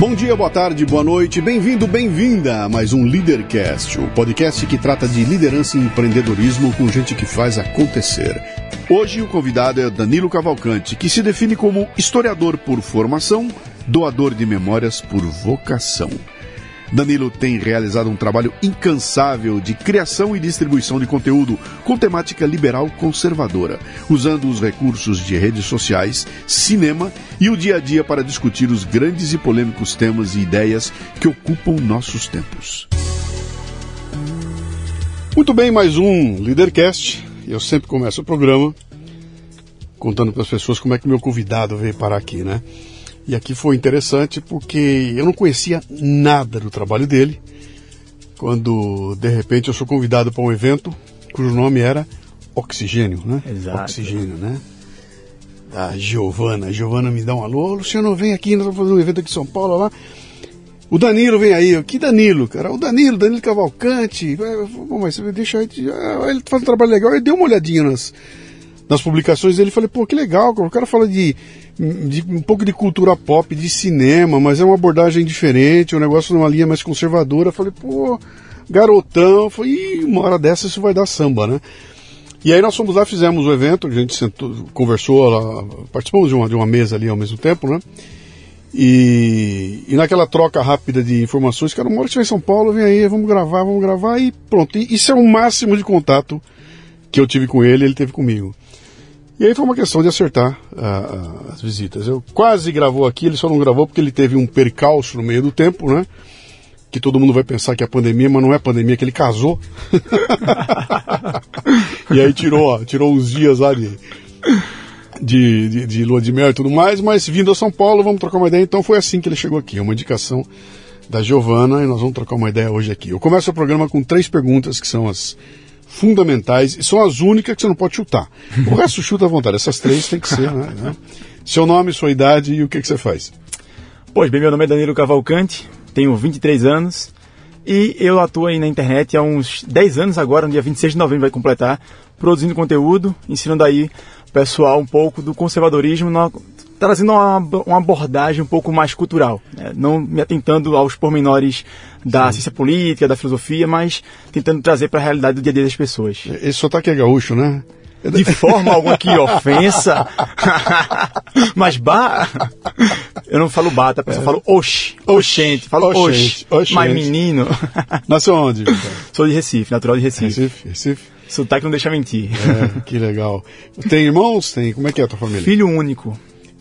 Bom dia, boa tarde, boa noite, bem-vindo, bem-vinda a mais um Leadercast, o podcast que trata de liderança e empreendedorismo com gente que faz acontecer. Hoje o convidado é Danilo Cavalcante, que se define como historiador por formação, doador de memórias por vocação. Danilo tem realizado um trabalho incansável de criação e distribuição de conteúdo com temática liberal conservadora, usando os recursos de redes sociais, cinema e o dia a dia para discutir os grandes e polêmicos temas e ideias que ocupam nossos tempos. Muito bem, mais um Leadercast. Eu sempre começo o programa contando para as pessoas como é que meu convidado veio parar aqui, né? E aqui foi interessante porque eu não conhecia nada do trabalho dele. Quando de repente eu sou convidado para um evento cujo nome era Oxigênio, né? Exato. Oxigênio, né? Da Giovana. A Giovana me dá um alô, Luciano, vem aqui, nós vamos fazer um evento aqui em São Paulo lá. O Danilo vem aí, que Danilo, cara? O Danilo, Danilo Cavalcante. Bom, mas deixa aí, ele faz um trabalho legal. Eu dei uma olhadinha nas, nas publicações dele e falei, pô, que legal, o cara fala de, de, um pouco de cultura pop, de cinema, mas é uma abordagem diferente, um negócio numa linha mais conservadora. Falei, pô, garotão, foi uma hora dessa isso vai dar samba, né? E aí nós fomos lá, fizemos o evento, a gente sentou, conversou, lá, participamos de uma, de uma mesa ali ao mesmo tempo, né? E, e naquela troca rápida de informações, cara, uma hora que estiver em São Paulo, vem aí, vamos gravar, vamos gravar, e pronto. E isso é o máximo de contato que eu tive com ele, ele teve comigo. E aí foi uma questão de acertar uh, as visitas. Eu quase gravou aqui, ele só não gravou porque ele teve um percalço no meio do tempo, né? Que todo mundo vai pensar que é pandemia, mas não é pandemia, que ele casou. e aí tirou, tirou uns dias lá de, de, de, de lua de mel e tudo mais, mas vindo a São Paulo, vamos trocar uma ideia. Então foi assim que ele chegou aqui, uma indicação da Giovana, e nós vamos trocar uma ideia hoje aqui. Eu começo o programa com três perguntas que são as fundamentais e são as únicas que você não pode chutar. O resto chuta à vontade. Essas três tem que ser, né? né? Seu nome, sua idade e o que, que você faz. Pois bem, meu nome é Danilo Cavalcante, tenho 23 anos e eu atuo aí na internet há uns 10 anos agora, no dia 26 de novembro vai completar, produzindo conteúdo, ensinando aí o pessoal um pouco do conservadorismo, trazendo uma, uma, abordagem um pouco mais cultural, né? não me atentando aos pormenores da Sim. ciência política, da filosofia, mas tentando trazer para a realidade do dia a dia das pessoas. Esse sotaque é gaúcho, né? De forma alguma que ofensa. Mas ba. Eu não falo bata, tá? eu falo oxi. Oxente. Falo oxi. Mas menino. Nasceu onde? Sou de Recife, natural de Recife. Recife, Recife. Sotaque não deixa mentir. É, que legal. Tem irmãos? Tem? Como é que é a tua família? Filho único.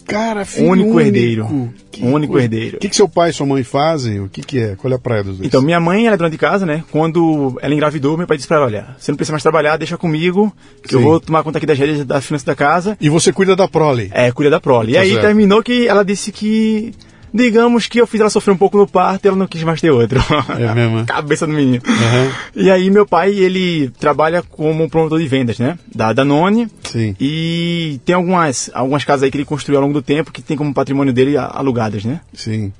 Cara, filho único, único. herdeiro. Que único coisa. herdeiro. O que, que seu pai e sua mãe fazem? O que, que é? Qual é a praia dos dois? Então, minha mãe ela é dona de casa, né? Quando ela engravidou, meu pai disse pra ela, olha, você não precisa mais trabalhar, deixa comigo, que Sim. eu vou tomar conta aqui das rédeas da finança da casa. E você cuida da prole? É, cuida da prole. Tá e aí certo. terminou que ela disse que digamos que eu fiz ela sofrer um pouco no parto e ela não quis mais ter outro. É mesmo? Cabeça do menino. Uhum. E aí meu pai, ele trabalha como promotor de vendas, né? Da Danone. Sim. E tem algumas, algumas casas aí que ele construiu ao longo do tempo que tem como patrimônio dele alugadas, né? Sim.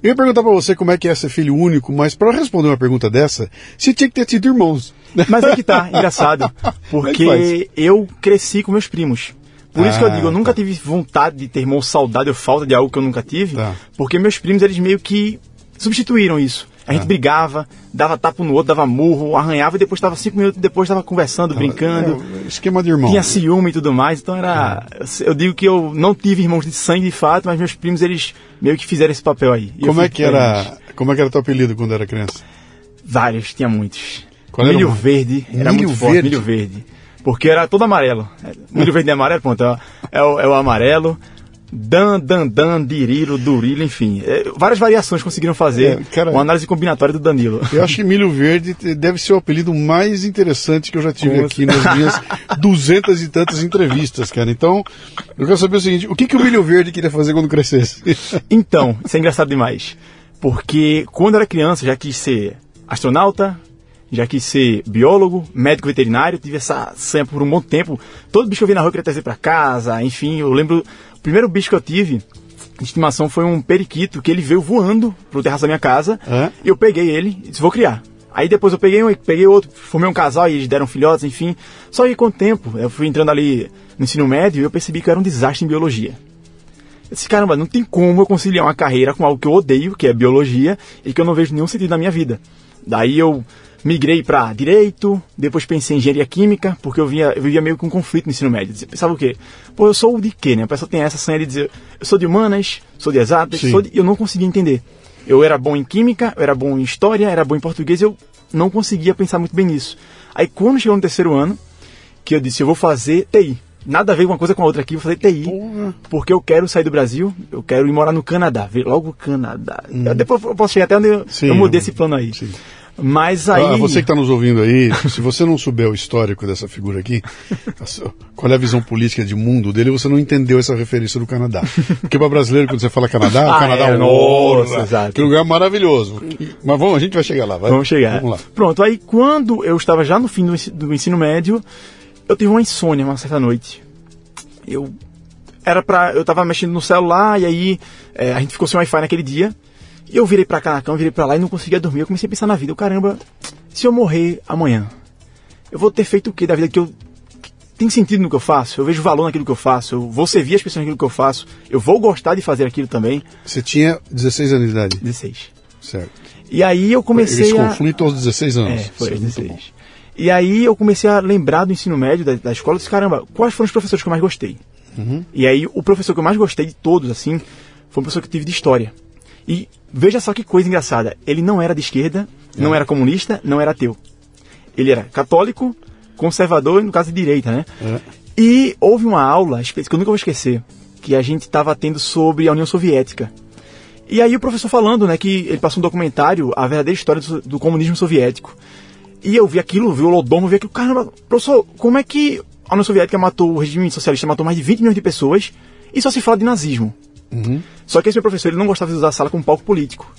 Eu ia perguntar pra você como é que é ser filho único, mas para responder uma pergunta dessa, você tinha que ter tido irmãos. Mas é que tá, engraçado. É porque eu cresci com meus primos. Por ah, isso que eu digo, eu nunca tá. tive vontade de ter irmão, saudade ou falta de algo que eu nunca tive, tá. porque meus primos, eles meio que substituíram isso. A gente brigava, dava tapa no outro, dava murro, arranhava e depois estava cinco minutos depois estava conversando, brincando. É, esquema de irmão. Tinha ciúme e tudo mais, então era. Eu digo que eu não tive irmãos de sangue de fato, mas meus primos eles meio que fizeram esse papel aí. Eu Como é que era, como é que era teu apelido quando era criança? Vários, tinha muitos. Qual era milho o- verde, era Milho muito forte, verde? milho verde. Porque era todo amarelo. Milho verde é amarelo, pronto, é, o- é o, é o amarelo. Dan, dan, dan, dirilo, durilo, enfim. É, várias variações conseguiram fazer É, cara- uma análise combinatória do Danilo. Eu acho que Milho Verde deve ser o apelido mais interessante que eu já tive Com aqui nas minhas duzentas e tantas entrevistas, cara. Então, eu quero saber o seguinte: o que, que o Milho Verde queria fazer quando crescesse? Então, isso é engraçado demais. Porque quando eu era criança, já quis ser astronauta, já quis ser biólogo, médico veterinário, tive essa sanha por um bom tempo. Todo bicho que eu vi na rua eu queria trazer para casa, enfim, eu lembro. O primeiro bicho que eu tive de estimação foi um periquito que ele veio voando pro terraço da minha casa. É? E eu peguei ele e disse, vou criar. Aí depois eu peguei um, peguei outro, formei um casal e eles deram filhotes, enfim. Só que com o tempo, eu fui entrando ali no ensino médio e eu percebi que eu era um desastre em biologia. Eu disse, caramba, não tem como eu conciliar uma carreira com algo que eu odeio, que é biologia, e que eu não vejo nenhum sentido na minha vida. Daí eu migrei para direito, depois pensei em engenharia química, porque eu, via, eu vivia meio com um conflito no ensino médio. Eu pensava o quê? Pô, eu sou de quê, né? A pessoa tem essa sanha de dizer, eu sou de humanas, sou de exatas, Sim. sou de... eu não conseguia entender. Eu era bom em química, eu era bom em história, era bom em português, eu não conseguia pensar muito bem nisso. Aí quando chegou no terceiro ano, que eu disse, eu vou fazer TI. Nada a ver uma coisa com a outra aqui, vou fazer TI. Porra. Porque eu quero sair do Brasil, eu quero ir morar no Canadá. Logo Canadá. Eu- depois eu posso chegar até onde eu, Hum. Sim, eu mudei esse plano aí. sim. Mas aí. Ah, você que está nos ouvindo aí, se você não souber o histórico dessa figura aqui, qual é a visão política de mundo dele, você não entendeu essa referência do Canadá. Porque para brasileiro, quando você fala Canadá, o Ah, Canadá é, é nossa, exato. Que lugar maravilhoso. Mas vamos, a gente vai chegar lá, vai. Vamos chegar. Vamos lá. Pronto, aí quando eu estava já no fim do, ensi- do ensino médio, eu tive uma insônia uma certa noite. Eu era pra. Eu tava mexendo no celular e aí é, a gente ficou sem Wi-Fi naquele dia. E eu virei pra cá na cama, virei pra lá e não conseguia dormir. Eu comecei a pensar na vida. Eu, caramba, se eu morrer amanhã, eu vou ter feito o que da vida que eu. Tem sentido no que eu faço? Eu vejo valor naquilo que eu faço. Eu vou servir as pessoas naquilo que eu faço. Eu vou gostar de fazer aquilo também. Você tinha 16 anos de idade. 16. Certo. E aí eu comecei Esse a. conflito aos 16 anos. É, foi Isso aos muito 16. bom. E aí eu comecei a lembrar do ensino médio, da, da escola, e disse, caramba, quais foram os professores que eu mais gostei? Uhum. E aí o professor que eu mais gostei de todos, assim, foi um professor que eu tive de história. E veja só que coisa engraçada, ele não era de esquerda, não era comunista, não era ateu. Ele era católico, conservador e no caso de direita, né? É. E houve uma aula, que eu nunca vou esquecer, que a gente estava tendo sobre a União Soviética. E aí o professor falando, né, que ele passou um documentário, A Verdadeira História do, do Comunismo Soviético. E eu vi aquilo, vi o Lodomo, vi aquilo, caramba, professor, como é que a União Soviética matou, o regime socialista matou mais de 20 milhões de pessoas e só se fala de nazismo? Uhum. Só que esse meu professor, ele não gostava de usar a sala como palco político.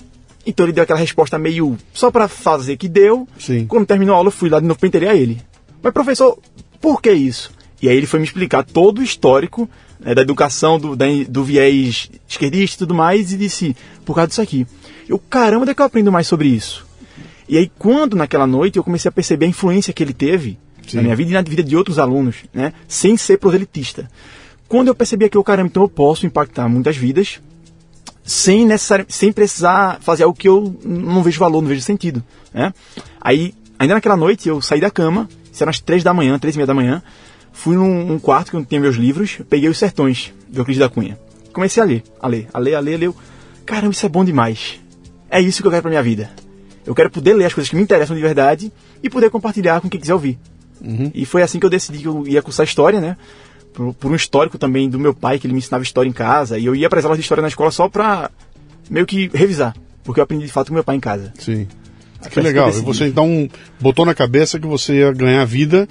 Então ele deu aquela resposta meio só pra fazer que deu. Sim. Quando terminou a aula, eu fui lá de novo pra entender ele. Mas professor, por que isso? E aí ele foi me explicar todo o histórico né, da educação, do, da- do viés esquerdista e tudo mais, e disse, por causa disso aqui. Eu, caramba, onde é que eu aprendo mais sobre isso? E aí, quando naquela noite eu comecei a perceber a influência que ele teve Sim. na minha vida e na vida de outros alunos, né? Sem ser proselitista. Quando eu percebi aquilo, caramba, então eu posso impactar muitas vidas sem, necessari- sem precisar fazer algo que eu não vejo valor, não vejo sentido, né? Aí, ainda naquela noite, eu saí da cama, isso eram as três da manhã, três e meia da manhã, fui num um quarto que eu tinha meus livros, peguei os Sertões, do Euclides da Cunha. Comecei a ler, a ler, a ler, a ler, a ler. Eu, Caramba, isso é bom demais. É isso que eu quero pra minha vida. Eu quero poder ler as coisas que me interessam de verdade e poder compartilhar com quem quiser ouvir. E foi assim que eu decidi que eu ia cursar História, né? Por, por um histórico também do meu pai, que ele me ensinava História em casa. E eu ia para as aulas de História na escola só pra meio que revisar. Porque eu aprendi de fato com meu pai em casa. Sim. Que assim legal. E você então botou na cabeça que você ia ganhar vida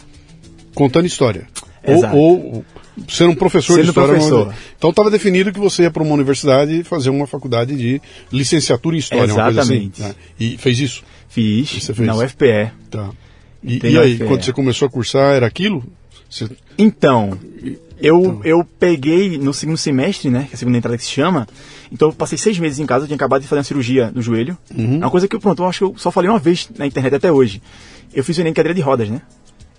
contando história. Ou, Exato. ou ser um professor de Sendo história. professor. numa- Então estava definido que você ia para uma universidade fazer uma faculdade de licenciatura em história, assim. Exatamente. né? E fez isso. Fiz E você fez? na UFPE. Tá. E, e aí, UFPE. quando você começou a cursar, era aquilo? Você- Então, eu, eu peguei no segundo semestre, né? Que é a segunda entrada que se chama. Então eu passei seis meses em casa, tinha acabado de fazer uma cirurgia no joelho. Uhum. Uma coisa que eu, pronto, eu acho que eu só falei uma vez na internet até hoje. Eu fiz o Enem em cadeira de rodas, né?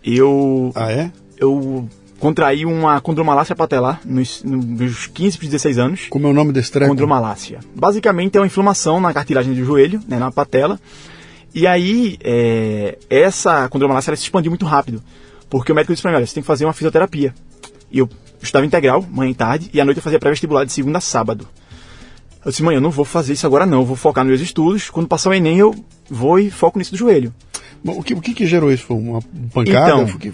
Eu. Ah, é? Eu contraí uma condromalácia patelar nos, nos 15 para 16 anos. Como é o nome desse treco? Condromalácia. Basicamente é uma inflamação na cartilagem do joelho, né, na patela. E aí, é, essa condromalácia ela se expandiu muito rápido. Porque o médico disse para mim, olha, você tem que fazer uma fisioterapia. E eu estava integral, manhã e tarde, e à noite eu fazia pré-vestibular de segunda a sábado. Eu disse, mãe, eu não vou fazer isso agora não, eu vou focar nos meus estudos. Quando passar o Enem, eu vou e foco nisso do joelho. Bom, o, que, o que, que gerou isso? Foi uma pancada? Então,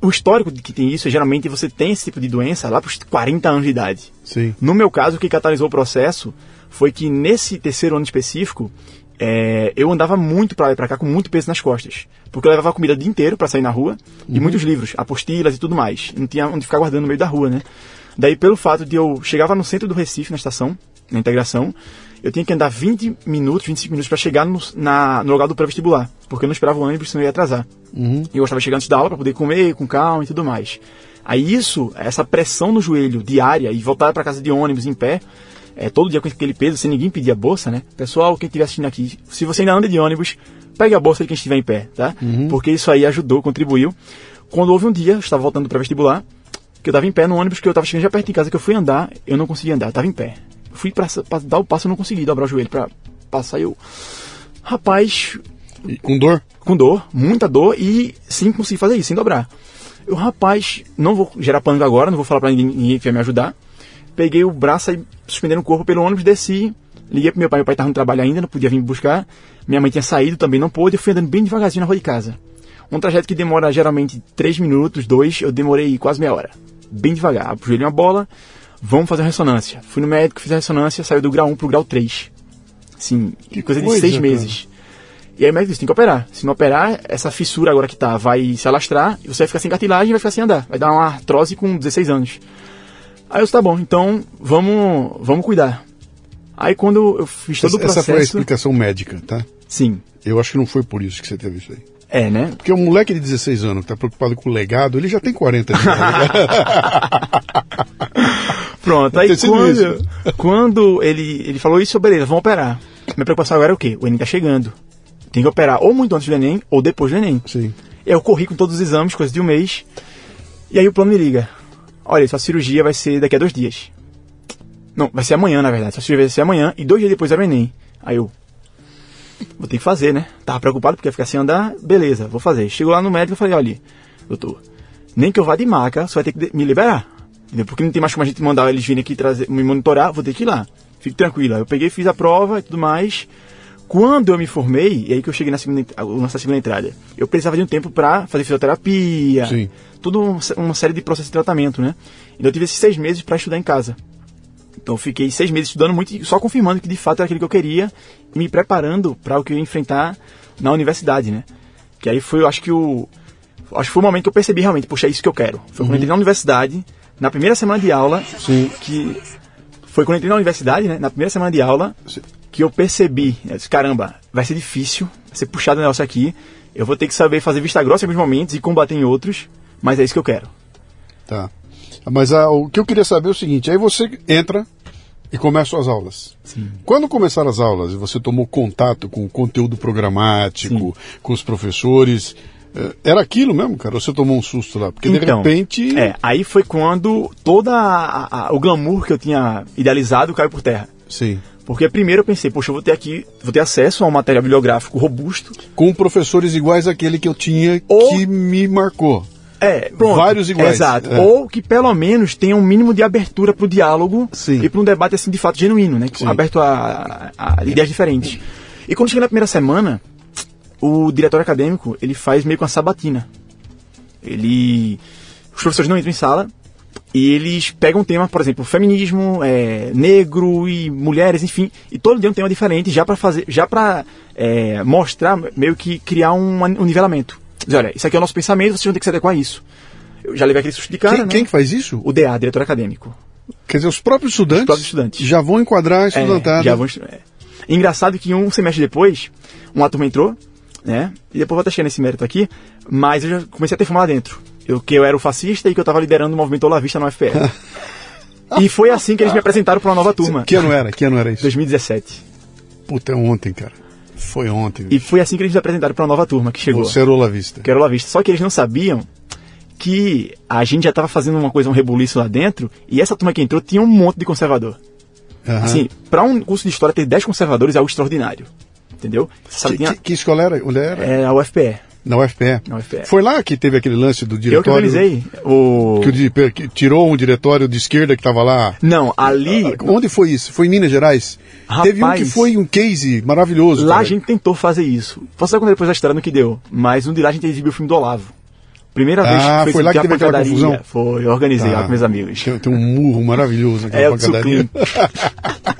O histórico de que tem isso é geralmente você tem esse tipo de doença lá para os 40 anos de idade. Sim. No meu caso, o que catalisou o processo foi que nesse terceiro ano específico, é, eu andava muito pra lá e pra cá com muito peso nas costas. Porque eu levava comida o dia inteiro pra sair na rua e muitos livros, apostilas e tudo mais. Não tinha onde ficar guardando no meio da rua, né? Daí, pelo fato de eu chegava no centro do Recife, na estação, na integração, eu tinha que andar 20 minutos, 25 minutos pra chegar no, na, no lugar do pré-vestibular. Porque eu não esperava o ônibus, senão eu ia atrasar. Uhum. E eu gostava de chegar antes da aula para poder comer com calma e tudo mais. Aí isso, essa pressão no joelho diária e voltar para casa de ônibus em pé, é, todo dia com aquele peso, sem ninguém pedir a bolsa, né? Pessoal, quem estiver assistindo aqui, se você ainda anda de ônibus, pegue a bolsa de quem estiver em pé, tá? Porque isso aí ajudou, contribuiu. Quando houve um dia, eu estava voltando para vestibular, que eu estava em pé no ônibus, que eu estava chegando já perto de casa, que eu fui andar, eu não conseguia andar, eu estava em pé. Fui para dar o passo, eu não consegui dobrar o joelho para passar, eu... Rapaz, E com dor? com dor, muita dor, e sim consegui fazer isso, sem dobrar. Eu, rapaz, não vou gerar pânico agora, não vou falar pra ninguém, ninguém que vai me ajudar. Peguei o braço e suspendendo o corpo pelo ônibus, desci, liguei pro meu pai, meu pai estava no trabalho ainda, não podia vir me buscar. Minha mãe tinha saído, também não pôde, eu fui andando bem devagarzinho na rua de casa. Um trajeto que demora geralmente 3 minutos, 2, eu demorei quase meia hora. Bem devagar, ajoelhei uma bola, vamos fazer uma ressonância. Fui no médico, fiz a ressonância, saiu do grau 1 pro grau 3. Assim, Que coisa, coisa, de seis cara. meses. E aí o médico disse, tem que operar. Se não operar, essa fissura agora que tá vai se alastrar e você vai ficar sem cartilagem e vai ficar sem andar. Vai dar uma artrose com 16 anos. Aí eu disse, tá bom, então vamos, vamos cuidar. Aí quando eu fiz todo o Essa, essa processo... foi a explicação médica, tá? Sim, Eu acho que não foi por isso que você teve isso aí. é, né? Porque um moleque de 16 anos que tá preocupado com o legado, ele já tem 40 de idade. Pronto, aí quando, quando ele, ele falou isso, beleza, vamos operar. Minha preocupação agora é o quê? O Enem tá chegando. Tem que operar ou muito antes do Enem ou depois do Enem. Sim. Eu corri com todos os exames, coisa de um mês. E aí o plano me liga. Olha, sua cirurgia vai ser daqui a dois dias. Não, vai ser amanhã, na verdade. Sua cirurgia vai ser amanhã e dois dias depois era o Enem. Aí eu. Vou ter que fazer, né? Tava preocupado porque ia ficar sem andar. Beleza, vou fazer. Chegou lá no médico e falei, olha, doutor, nem que eu vá de maca, você vai ter que me liberar. Entendeu? Porque não tem mais como a gente mandar eles virem aqui trazer, me monitorar, vou ter que ir lá. Fique tranquila. Eu peguei, fiz a prova e tudo mais. Quando eu me formei, e aí que eu cheguei na segunda, nessa segunda entrada, eu precisava de um tempo pra fazer fisioterapia, Sim. tudo um- uma série de processos de tratamento, né? Então eu tive esses seis meses pra estudar em casa. Então eu fiquei seis meses estudando muito, e só confirmando que de fato era aquilo que eu queria e me preparando para o que eu ia enfrentar na universidade, né? Que aí foi, eu acho que o acho que foi o momento que eu percebi realmente, poxa, é isso que eu quero. Foi quando eu entrei na universidade, na primeira semana de aula, Sim. que foi quando eu entrei na universidade, né? Na primeira semana de aula. Que eu percebi, eu disse, caramba, vai ser difícil, vai ser puxado o negócio aqui. Eu vou ter que saber fazer vista grossa em alguns momentos e combater em outros, mas é isso que eu quero. Tá. Mas ah, o que eu queria saber é o seguinte: aí você entra e começa suas aulas. Sim. Quando começaram as aulas e você tomou contato com o conteúdo programático, com os professores, eh, era aquilo mesmo, cara? Ou você tomou um susto lá? Porque de Então, repente. É, aí foi quando todo o glamour que eu tinha idealizado caiu por terra. Sim. Porque primeiro eu pensei, poxa, eu vou ter aqui, vou ter acesso a um material bibliográfico robusto. Com professores iguais àquele que eu tinha Ou- que me marcou. É, pronto. Vários iguais. Exato. É. Ou que pelo menos tenha um mínimo de abertura para o diálogo Sim. e para um debate assim de fato genuíno, né? Sim. Aberto a, a- a ideias diferentes. E quando cheguei na primeira semana, o diretor acadêmico ele faz meio que uma sabatina. Ele, os professores não entram em sala e eles pegam um tema, por exemplo, feminismo, é, negro e mulheres, enfim, e todo dia um tema diferente já para fazer, já para mostrar meio que criar um, um nivelamento. Dizer, olha, isso aqui é o nosso pensamento, vocês vão ter que se adequar a isso. Eu já levei aquele susto de cara, quem, né? quem que faz isso? O DA, diretor acadêmico. Quer dizer, os próprios estudantes, Os próprios estudantes. já vão enquadrar a É, estudantada. já vão é. Engraçado que um semestre depois, uma turma entrou, né? E depois eu vou até chegar nesse mérito aqui, mas eu já comecei a ter fama lá dentro. Eu, que eu era o fascista e que eu estava liderando o movimento Olavista na UFPR. e foi assim que eles me apresentaram para uma nova turma. Que ano era? Que ano era isso? 2017. Puta, é ontem, cara. Foi ontem. E foi assim que eles me apresentaram para uma nova turma que chegou. Você era Olavista. que era Olavista. Só que eles não sabiam que a gente já estava fazendo uma coisa, um rebuliço lá dentro, e essa turma que entrou tinha um monte de conservador. Aham. Assim, para um curso de história ter 10 conservadores é algo extraordinário. Entendeu? Sabe, que, tinha- que, que escola era? Onde era? é a UFPE. Na UFPE. Na UFPE. Foi lá que teve aquele lance do Eu que diretório. organizei o. Que, o que tirou um diretório de esquerda que estava lá. Não, ali. Onde foi isso? Foi em Minas Gerais? Rapaz, Teve um que foi um case maravilhoso. Lá cara. a gente tentou fazer isso. Posso dar conta depois da história no que deu. Mas um de lá a gente exibiu o filme do Olavo. Primeira vez Ah, que foi lá que a teve aquela confusão? Foi, eu organizei lá Ah, com meus amigos. Tem, um murro maravilhoso aquela É, pancadaria.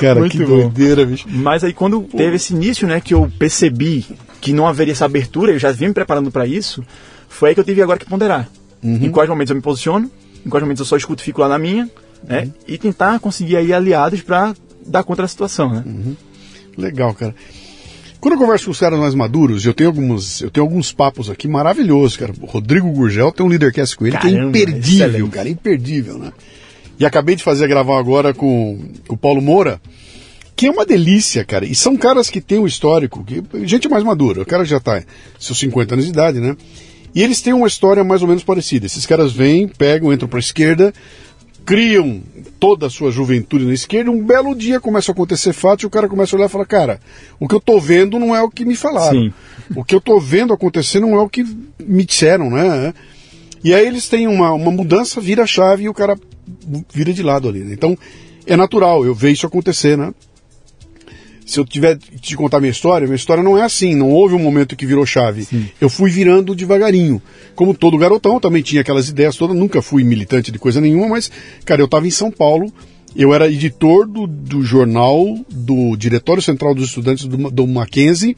Cara, Muito que bom. doideira, bicho. Mas aí quando teve esse início, né, que eu percebi que não haveria essa abertura, eu já vinha me preparando para isso, foi aí que eu tive agora que ponderar. Uhum. Em quais momentos eu me posiciono, em quais momentos eu só escuto e fico lá na minha, né, Uhum. e tentar conseguir aí aliados para dar conta da situação, né. Uhum. Legal, cara. Quando eu converso com os caras mais maduros, eu tenho alguns, eu tenho alguns papos aqui maravilhosos, cara. O Rodrigo Gurgel tem um Leadercast com ele que é Caramba, imperdível, excelente. cara, imperdível, né? E acabei de fazer gravar agora com, com o Paulo Moura, que é uma delícia, cara. E são caras que têm um histórico, que, gente mais madura. O cara já tá seus 50 anos de idade, né? E eles têm uma história mais ou menos parecida. Esses caras vêm, pegam, entram pra esquerda, criam toda a sua juventude na esquerda, um belo dia começa a acontecer fatos e o cara começa a olhar e fala, cara, o que eu tô vendo não é o que me falaram. Sim. O que eu tô vendo acontecer não é o que me disseram, né? E aí eles têm uma, uma mudança, vira a chave e o cara vira de lado ali. né? Então, é natural eu ver isso acontecer, né? Se eu tiver que te contar minha história, minha história não é assim, não houve um momento que virou chave. Eu fui virando devagarinho. Como todo garotão, eu também tinha aquelas ideias todas, nunca fui militante de coisa nenhuma, mas, cara, eu estava em São Paulo, eu era editor do, do jornal do Diretório Central dos Estudantes do, do Mackenzie,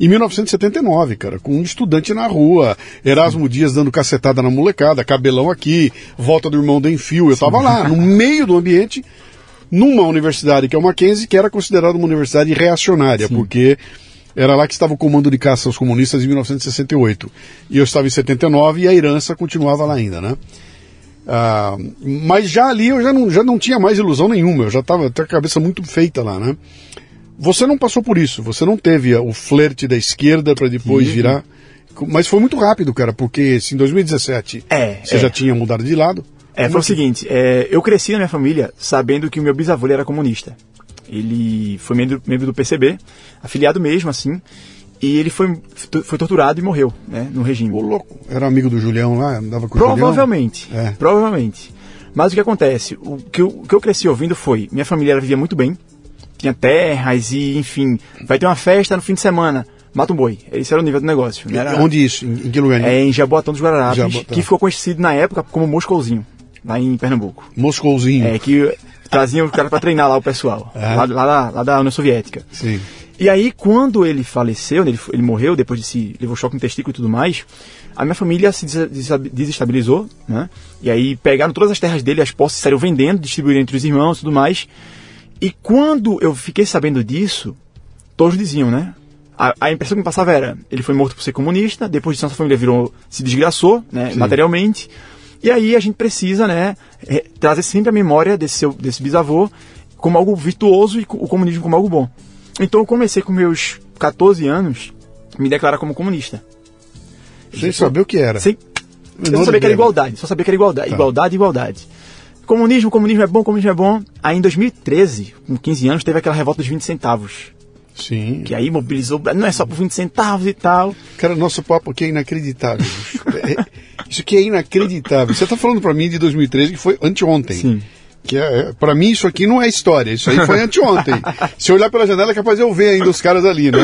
em 1979, cara, com um estudante na rua, Erasmo Dias dando cacetada na molecada, cabelão aqui, volta do irmão do Enfio, eu tava lá, no meio do ambiente, numa universidade que é o Mackenzie, que era considerada uma universidade reacionária, porque era lá que estava o comando de caça aos comunistas em 1968. E eu estava em 79 e a herança continuava lá ainda, né? Ah, mas já ali eu já não, já não tinha mais ilusão nenhuma, eu já estava com a cabeça muito feita lá, né? Você não passou por isso, você não teve o flerte da esquerda para depois Tive. virar. Mas foi muito rápido, cara, porque se em 2017 É, você é. já tinha mudado de lado. É, foi o seguinte, é, eu cresci na minha família sabendo que o meu bisavô era comunista. Ele foi membro, membro do PCB, afiliado mesmo, assim, e ele foi, foi torturado e morreu, né, no regime. Ô, louco, era amigo do Julião lá, andava com o Julião. Provavelmente. É. Provavelmente. Mas o que acontece? O que, eu, o que eu cresci ouvindo foi: minha família vivia muito bem, tinha terras e, enfim, vai ter uma festa no fim de semana, mata um boi. Esse era o nível do negócio. né? Era, Onde isso? Em, que lugar? É em Jaboatão dos Guararapes, Jaboatão. que ficou conhecido na época como Moscouzinho, lá em Pernambuco. Moscouzinho. É, que traziam o cara para treinar lá o pessoal, É. lá, lá, da, lá da União Soviética. Sim. E aí, quando ele faleceu, né, ele, ele morreu depois de se levou choque no testículo e tudo mais, a minha família se desestabilizou, né? E aí pegaram todas as terras dele, as posses saíram vendendo, distribuíram entre os irmãos e tudo mais. E quando eu fiquei sabendo disso, todos diziam, né? A, a impressão que me passava era, ele foi morto por ser comunista, depois disso nossa família virou, se desgraçou, né, Sim. materialmente. E aí a gente precisa, né, eh, trazer sempre a memória desse, seu, desse bisavô como algo virtuoso e o comunismo como algo bom. Então eu comecei com meus 14 anos me declarar como comunista. Sem saber o que era. Sem, não sabia que era igualdade, só sabia que era igualdade. Tá. Igualdade, igualdade. Comunismo, comunismo é bom, comunismo é bom. Aí em 2013, com 15 anos, teve aquela revolta dos 20 centavos. Sim. Que aí mobilizou, não é só por 20 centavos e tal. Cara, nosso papo aqui é inacreditável. isso aqui é inacreditável. Você tá falando pra mim de 2013 que foi anteontem. Sim. Que é, é, pra mim isso aqui não é história, isso aí foi anteontem. Se eu olhar pela janela é capaz de eu ver ainda os caras ali, né?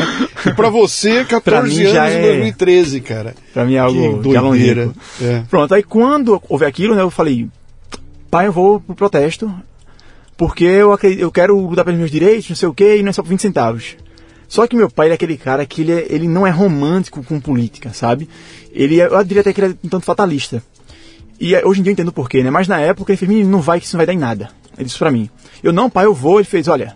E pra você, 14 Pra anos é- 2013, cara. Pra mim é algo Que doideira. É. Pronto, aí quando houve aquilo, né, eu falei, pai, eu vou pro protesto, porque eu, acredito, eu quero lutar pelos meus direitos, não sei o quê, e não é só por 20 centavos. Só que meu pai ele é aquele cara que ele, é- ele não é romântico com política, sabe? Ele é, eu diria até que ele é um tanto fatalista. E é, hoje em dia eu entendo por quê, né? Mas na época ele fez, menino, não vai que isso não vai dar em nada. Ele disse pra mim. Eu, não, pai, eu vou. Ele fez, olha...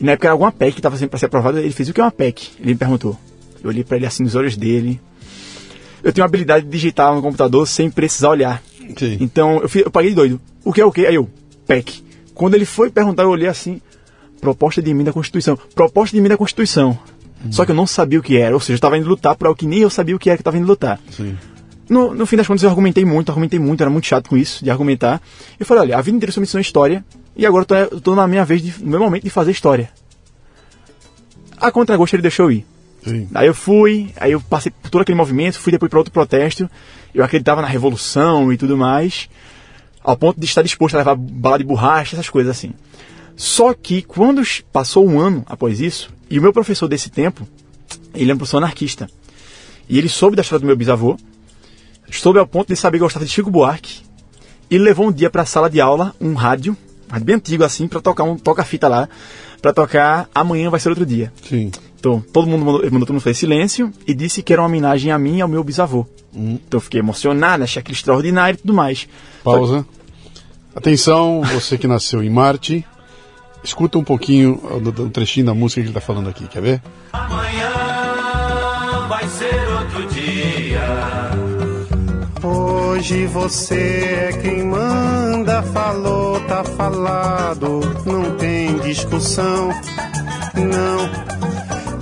E na época era alguma PEC que estava sempre para ser aprovada. Ele fez, o que é uma PEC? Ele me perguntou. Eu olhei pra ele assim nos olhos dele. Eu tenho a habilidade de digitar no computador sem precisar olhar. Sim. Então eu, fui, eu paguei de doido. O que é o quê? Aí eu, PEC. Quando ele foi perguntar, eu olhei assim, proposta de emenda à Constituição. Proposta de emenda à Constituição. Só que eu não sabia o que era. Ou seja, eu estava indo lutar por algo que nem eu sabia o que era que eu estava indo lutar. Sim. No, no fim das contas, eu argumentei muito, argumentei muito, era muito chato com isso, de argumentar. Eu falei, olha, a vida inteira eu sou ensinando história, e agora eu tô na minha vez, de, no meu momento de fazer história. A contragosto ele deixou eu ir. Sim. Aí eu fui, aí eu passei por todo aquele movimento, fui depois para outro protesto. Eu acreditava na revolução e tudo mais, ao ponto de estar disposto a levar bala de borracha, essas coisas assim. Só que quando passou um ano após isso, e o meu professor desse tempo, ele é um professor anarquista. E ele soube da história do meu bisavô, soube ao ponto de saber que eu gostava de Chico Buarque, e levou um dia para a sala de aula um rádio, um rádio bem antigo assim, para tocar um toca-fita lá, para tocar Amanhã vai ser outro dia. Sim. Então, todo mundo mandou, mandou todo mundo fazer silêncio e disse que era uma homenagem a mim e ao meu bisavô. Hum. Então, eu fiquei emocionado, achei aquilo extraordinário e tudo mais. Pausa. Atenção, você que nasceu em Marte, escuta um pouquinho do, do trechinho da música que ele está falando aqui, quer ver? Amanhã vai ser outro dia. Hoje você é quem manda, falou, tá falado, não tem discussão, não.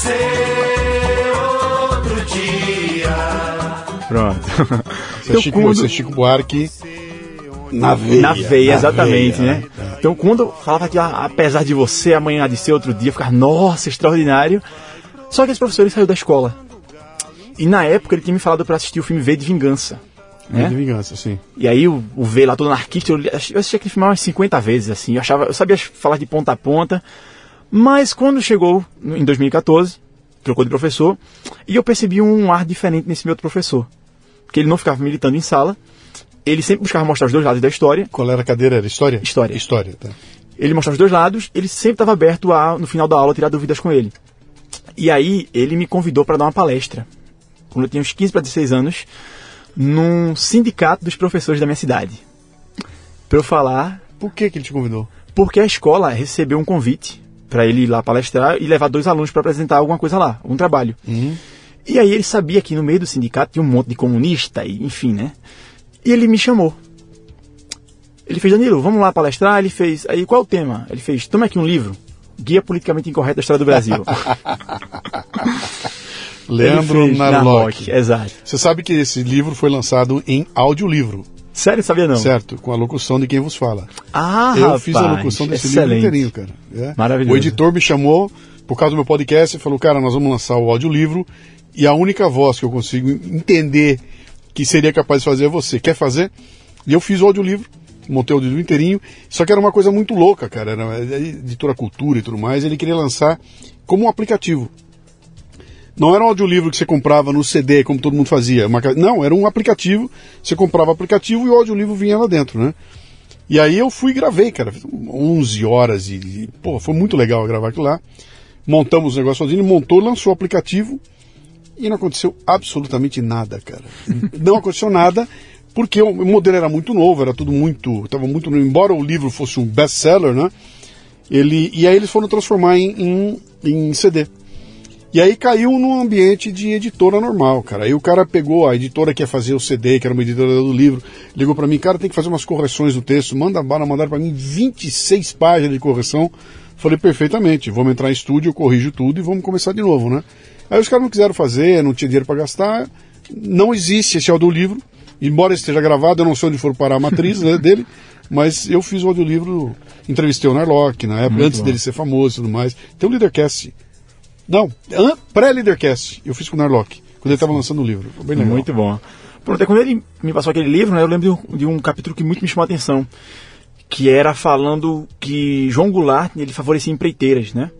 ser outro dia. Pronto. Você é Chico, você é Chico Buarque na veia. Na veia, na exatamente, veia, né? Então, quando eu falava que ah, apesar de você, amanhã há de ser outro dia, eu ficava, nossa, extraordinário. Só que esse professor ele saiu da escola. E na época ele tinha me falado para assistir o filme V de Vingança. Né? Né? De vingança, sim. E aí o, o V lá todo anarquista, eu, eu assisti aquele filme umas 50 vezes, assim, eu, achava, eu sabia falar de ponta a ponta, mas quando chegou em 2014, trocou de professor, e eu percebi um ar diferente nesse meu outro professor. Porque ele não ficava militando em sala, ele sempre buscava mostrar os dois lados da história, Qual era a cadeira? Era história? História. História, tá. ele mostrava os dois lados, ele sempre estava aberto a, no final da aula, tirar dúvidas com ele. E aí ele me convidou para dar uma palestra, quando eu tinha uns 15 para 16 anos, num sindicato dos professores da minha cidade. Para eu falar Por que, que ele te convidou? porque a escola recebeu um convite para ele ir lá palestrar e levar dois alunos para apresentar alguma coisa lá, algum trabalho. E aí ele sabia que no meio do sindicato tinha um monte de comunista e enfim, né? E ele me chamou. Ele fez, Danilo, vamos lá palestrar? Ele fez, aí qual é o tema? Ele fez, toma aqui um livro, Guia Politicamente Incorreto da História do Brasil. Leandro fez Narlock. Exato. Você sabe que esse livro foi lançado em audiolivro, Sério, sabia não? certo? Com a locução de quem vos fala. Ah, Eu rapaz, fiz a locução desse livro excelente. inteirinho, cara. É. Maravilhoso. O editor me chamou por causa do meu podcast e falou, cara, nós vamos lançar o audiolivro e a única voz que eu consigo entender que seria capaz de fazer é você. Quer fazer? E eu fiz o audiolivro, montei o audiolivro inteirinho, só que era uma coisa muito louca, cara. Era a editora Cultura e tudo mais, ele queria lançar como um aplicativo. Não era um audiolivro que você comprava no CD, como todo mundo fazia. Uma Não, era um aplicativo. Você comprava o aplicativo e o audiolivro vinha lá dentro, né? E aí eu fui e gravei, cara. 11 horas e, e, pô, foi muito legal gravar aquilo lá. Montamos o negócio sozinho, montou, lançou o aplicativo e não aconteceu absolutamente nada, cara. Não aconteceu nada porque o modelo era muito novo, era tudo muito, tava muito, embora o livro fosse um best-seller, né? Ele e aí eles foram transformar em, em, em CD. E aí caiu num ambiente de editora normal, cara. Aí o cara pegou a editora que ia fazer o CD, que era uma editora do livro, ligou para mim, cara, tem que fazer umas correções no texto, manda bala, mandaram para mim 26 páginas de correção. Falei, perfeitamente, vamos entrar em estúdio, eu corrijo tudo e vamos começar de novo, né? Aí os caras não quiseram fazer, não tinha dinheiro para gastar, não existe esse audiolivro, embora esteja gravado, eu não sei onde for parar a matriz né, dele, mas eu fiz o audiolivro, entrevistei o Narlock na época, Muito antes bom. dele ser famoso e tudo mais. Tem o Leadercast. Não, pré-Leadercast, eu fiz com o Narlock, quando ele estava lançando o livro. Foi bem legal. Muito bom. Pronto, aí quando ele me passou aquele livro, né, eu lembro de um, de um capítulo que muito me chamou a atenção, que era falando que João Goulart ele favorecia empreiteiras, né?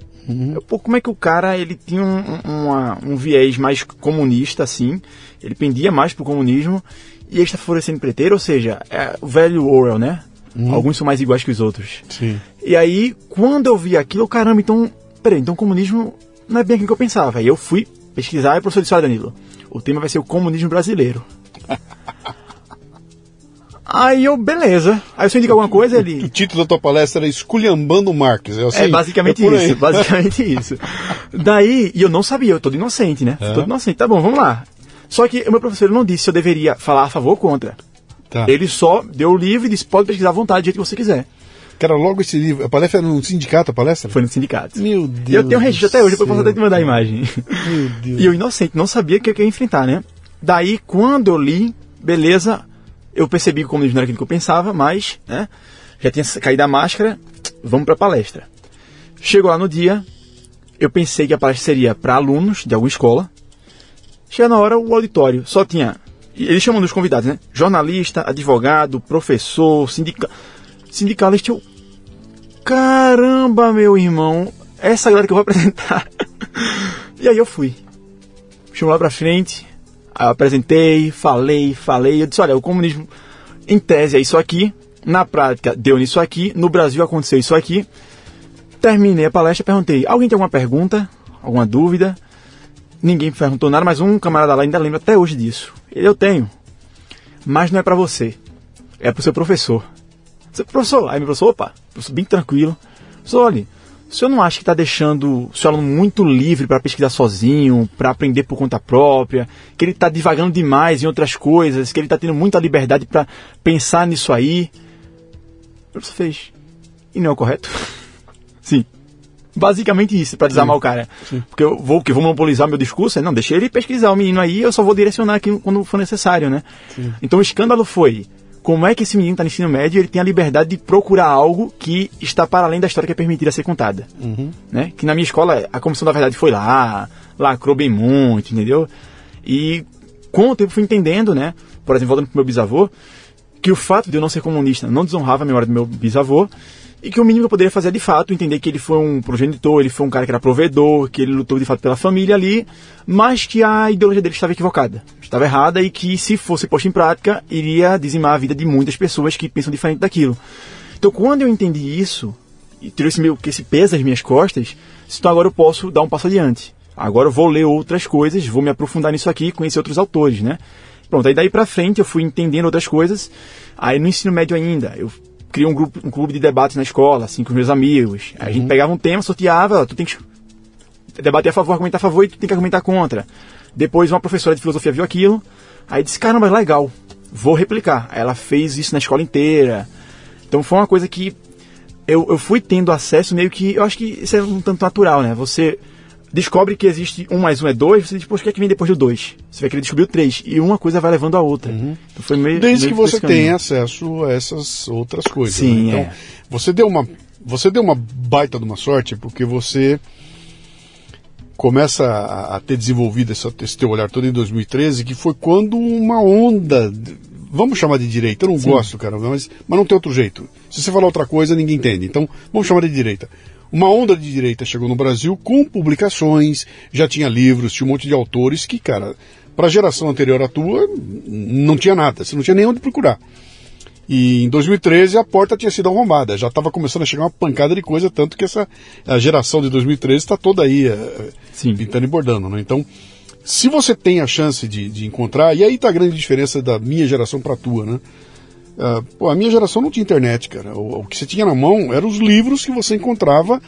Eu, Pô, como é que o cara ele tinha um, um- uma- um viés mais comunista, assim, ele pendia mais pro comunismo, e ele está favorecendo empreiteiro, ou seja, é o velho Orwell, né? Alguns são mais iguais que os outros. Sim. E aí, quando eu vi aquilo, caramba, então, peraí, então o comunismo não é bem aquilo que eu pensava. Aí eu fui pesquisar. E o professor disse, olha Danilo, o tema vai ser o comunismo brasileiro. Aí eu, beleza. Aí você indica alguma coisa, O ele... título da tua palestra era Esculhambando Marx. É, assim, É basicamente é isso, basicamente isso. Daí, e eu não sabia, eu todo inocente, né? É. Todo inocente, tá bom, vamos lá. Só que o meu professor não disse se eu deveria falar a favor ou contra. Tá. Ele só deu o livro e disse, pode pesquisar à vontade, do jeito que você quiser. Cara, logo esse livro. A palestra era no sindicato, a palestra? Foi no sindicato. Meu Deus. eu tenho um registro até hoje, depois posso até te mandar a imagem. Meu Deus. E eu, inocente, não sabia o que eu ia enfrentar, né? Daí, quando eu li, beleza, eu percebi que o comunismo não era aquilo que eu pensava, mas, né? Já tinha caído a máscara, vamos pra palestra. Chegou lá no dia, eu pensei que a palestra seria para alunos de alguma escola. Chega na hora, o auditório só tinha. Eles chamam dos convidados, né? Jornalista, advogado, professor, sindica, sindicalista. Eu, caramba, meu irmão, essa galera que eu vou apresentar. e aí eu fui. Chamou lá pra frente, apresentei, falei, falei. Eu disse: olha, o comunismo, em tese, é isso aqui. Na prática, deu nisso aqui. No Brasil aconteceu isso aqui. Terminei a palestra, perguntei: alguém tem alguma pergunta? Alguma dúvida? Ninguém perguntou nada, mas um camarada lá ainda lembra até hoje disso. Ele eu tenho. Mas não é pra você. É pro seu professor. Seu professor, aí meu professor, opa, bem tranquilo. Professor, olha, o senhor não acha que está deixando o seu aluno muito livre para pesquisar sozinho, para aprender por conta própria, que ele está divagando demais em outras coisas, que ele está tendo muita liberdade para pensar nisso aí? O professor fez. E não é o correto? Sim. Basicamente isso, para desarmar o cara. Porque eu vou, que vou monopolizar meu discurso, é, não, deixa ele pesquisar o menino aí, eu só vou direcionar aqui quando for necessário, né? Então o escândalo foi, como é que esse menino está no ensino médio ele tem a liberdade de procurar algo que está para além da história que é permitida ser contada. Né? Que na minha escola, a comissão da verdade foi lá, lacrou bem muito, entendeu? E com o tempo fui entendendo, né? Por exemplo, voltando pro meu bisavô, que o fato de eu não ser comunista não desonrava a memória do meu bisavô e que o mínimo que eu poderia fazer é, de fato, entender que ele foi um progenitor, ele foi um cara que era provedor, que ele lutou de fato pela família ali, mas que a ideologia dele estava equivocada, estava errada e que se fosse posta em prática, iria dizimar a vida de muitas pessoas que pensam diferente daquilo. Então, quando eu entendi isso, e tirou esse, meu, que esse peso das minhas costas, então agora eu posso dar um passo adiante. Agora eu vou ler outras coisas, vou me aprofundar nisso aqui, conhecer outros autores, né? Pronto, aí daí pra frente eu fui entendendo outras coisas. Aí no ensino médio ainda, eu criei um grupo, um clube de debates na escola, assim, com os meus amigos. Aí a gente pegava um tema, sorteava, tu tem que debater a favor, argumentar a favor e tu tem que argumentar contra. Depois uma professora de filosofia viu aquilo, aí disse, caramba, legal, vou replicar. Aí ela fez isso na escola inteira. Então foi uma coisa que eu, eu fui tendo acesso meio que. Eu acho que isso é um tanto natural, né? Você descobre que existe um mais um é dois, você diz, poxa, o que é que vem depois do dois? Você vai querer descobrir o três. E uma coisa vai levando a outra. Então foi meio. Desde que meio por você tenha acesso a essas outras coisas. Sim, né? Então, é. você deu uma você deu uma baita de uma sorte porque você começa a, a ter desenvolvido essa, esse teu olhar todo em 2013, que foi quando uma onda, vamos chamar de direita, eu não gosto, cara, mas, mas não tem outro jeito. Se você falar outra coisa, ninguém entende. Então, vamos chamar de direita. Uma onda de direita chegou no Brasil com publicações, já tinha livros, tinha um monte de autores que, cara, para a geração anterior à tua, não tinha nada, você não tinha nem onde procurar. E em 2013 a porta tinha sido arrombada, já estava começando a chegar uma pancada de coisa, tanto que essa a geração de 2013 está toda aí eh, Sim. pintando e bordando. Né? Então, se você tem a chance de, de encontrar, e aí está a grande diferença da minha geração para a tua, né? Ah, pô, a minha geração não tinha internet, cara. O, o que você tinha na mão eram os livros que você encontrava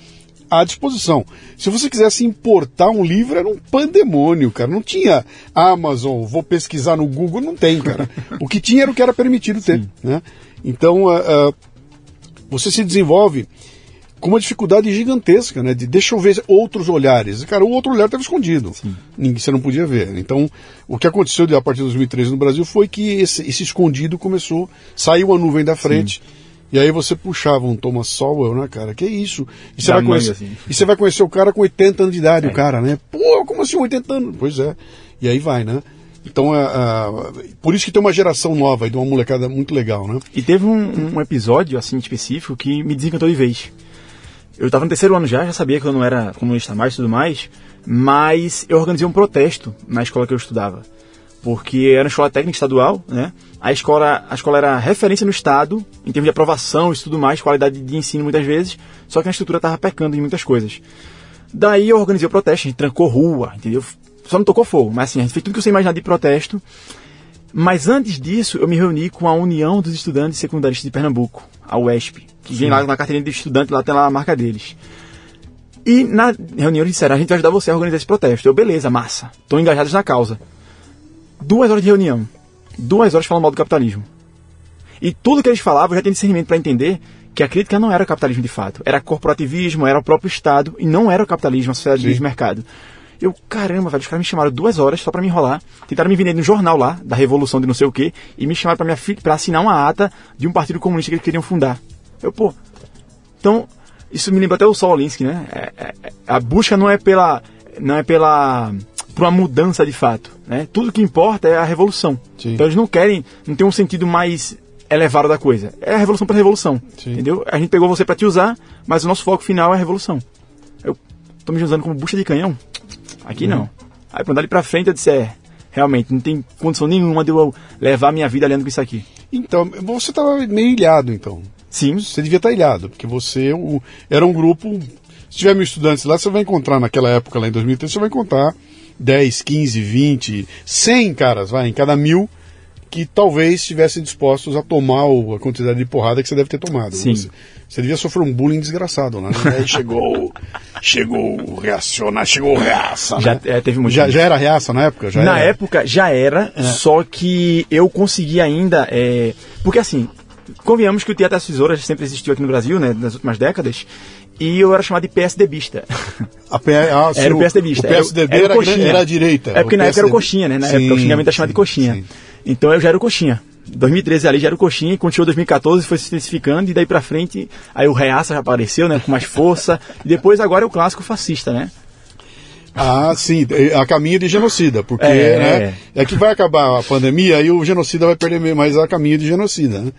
à disposição. Se você quisesse importar um livro, era um pandemônio, cara. Não tinha Amazon, vou pesquisar no Google, não tem, cara. o que tinha era o que era permitido ter, né? Então, ah, ah, você se desenvolve com uma dificuldade gigantesca, né? De deixa eu ver outros olhares. Cara, o outro olhar estava escondido. Ninguém, você não podia ver. Então, o que aconteceu a partir de 2013 no Brasil foi que esse, esse escondido começou, saiu a nuvem da frente. E aí você puxava um Thomas Sowell, né, cara? Que isso? E você, vai conhecer, assim. e você vai conhecer o cara com 80 anos de idade, É. o cara, né? Pô, como assim 80 anos? Pois é. E aí vai, né? Então, é, é, por isso que tem uma geração nova aí, de uma molecada muito legal, né? E teve um, um episódio, assim, específico que me desencantou de vez. Eu estava no terceiro ano já, já sabia que eu não era comunista mais e tudo mais, mas eu organizei um protesto na escola que eu estudava. Porque era uma escola técnica estadual, né? A escola, a escola era referência no estado, em termos de aprovação e tudo mais, qualidade de ensino muitas vezes, só que a estrutura estava pecando em muitas coisas. Daí eu organizei o protesto, a gente trancou rua, entendeu? só não tocou fogo, mas assim, a gente fez tudo que você imaginar de protesto. Mas antes disso, eu me reuni com a União dos Estudantes Secundaristas de Pernambuco, a UESP, que vem lá na carteirinha de estudante, lá tem lá a marca deles. E na reunião eles disseram, a gente vai ajudar você a organizar esse protesto. Eu, beleza, massa, estão engajados na causa. Duas horas de reunião, duas horas falando mal do capitalismo. E tudo que eles falavam, eu já tinha discernimento para entender que a crítica não era o capitalismo de fato, era corporativismo, era o próprio Estado, e não era o capitalismo, a sociedade de mercado. Eu, caramba, velho, os caras me chamaram duas horas só para me enrolar. Tentaram me vender no jornal lá, da Revolução de não sei o quê, e me chamaram pra assinar uma ata de um partido comunista que eles queriam fundar. Eu, pô. Então, isso me lembra até o Saul Alinsky, né? É- é- é- a busca não é pela. não é pela. por uma mudança de fato. Né? Tudo que importa é a revolução. Sim. Então eles não querem. não tem um sentido mais elevado da coisa. É a revolução para revolução. Sim. Entendeu? A gente pegou você para te usar, mas o nosso foco final é a revolução. Eu tô me usando como bucha de canhão? Aqui não. Aí quando ali pra frente eu disse, é, realmente, não tem condição nenhuma de eu levar minha vida lendo com isso aqui. Então, você estava meio ilhado, então. Sim, Você devia estar ilhado, porque você o- era um grupo. Se tiver mil estudantes lá, você vai encontrar naquela época, lá em 2003, você vai encontrar 10, 15, 20, 100 caras, vai, em cada mil, que talvez estivessem dispostos a tomar o- a quantidade de porrada que você deve ter tomado. Sim. Você, você devia sofrer um bullying desgraçado, né? Aí chegou, chegou o reacionário, chegou reaça. já né? é, teve muito. já, já era reaça na época? Já Na era? época já era, só que eu consegui ainda. é, porque assim, convenhamos que o Teatro das Tesouras sempre existiu aqui no Brasil, né, nas últimas décadas, e eu era chamado de PSDBista. A P- ah, sim, Era o PSDBista. O PSD era, era, era a direita. É porque na época era o coxinha, né? Na Sim, época o xingamento era chamado sim, de coxinha. sim. Então eu já era o coxinha. 2013 ali já era o coxinha, e continuou 2014, foi se intensificando, e daí pra frente, aí o Reaça já apareceu, né, com mais força, e depois agora é o clássico fascista, né? Ah, sim, é a caminho de genocida, porque É. né, é que vai acabar a pandemia e o genocida vai perder mas a caminho de genocida, né?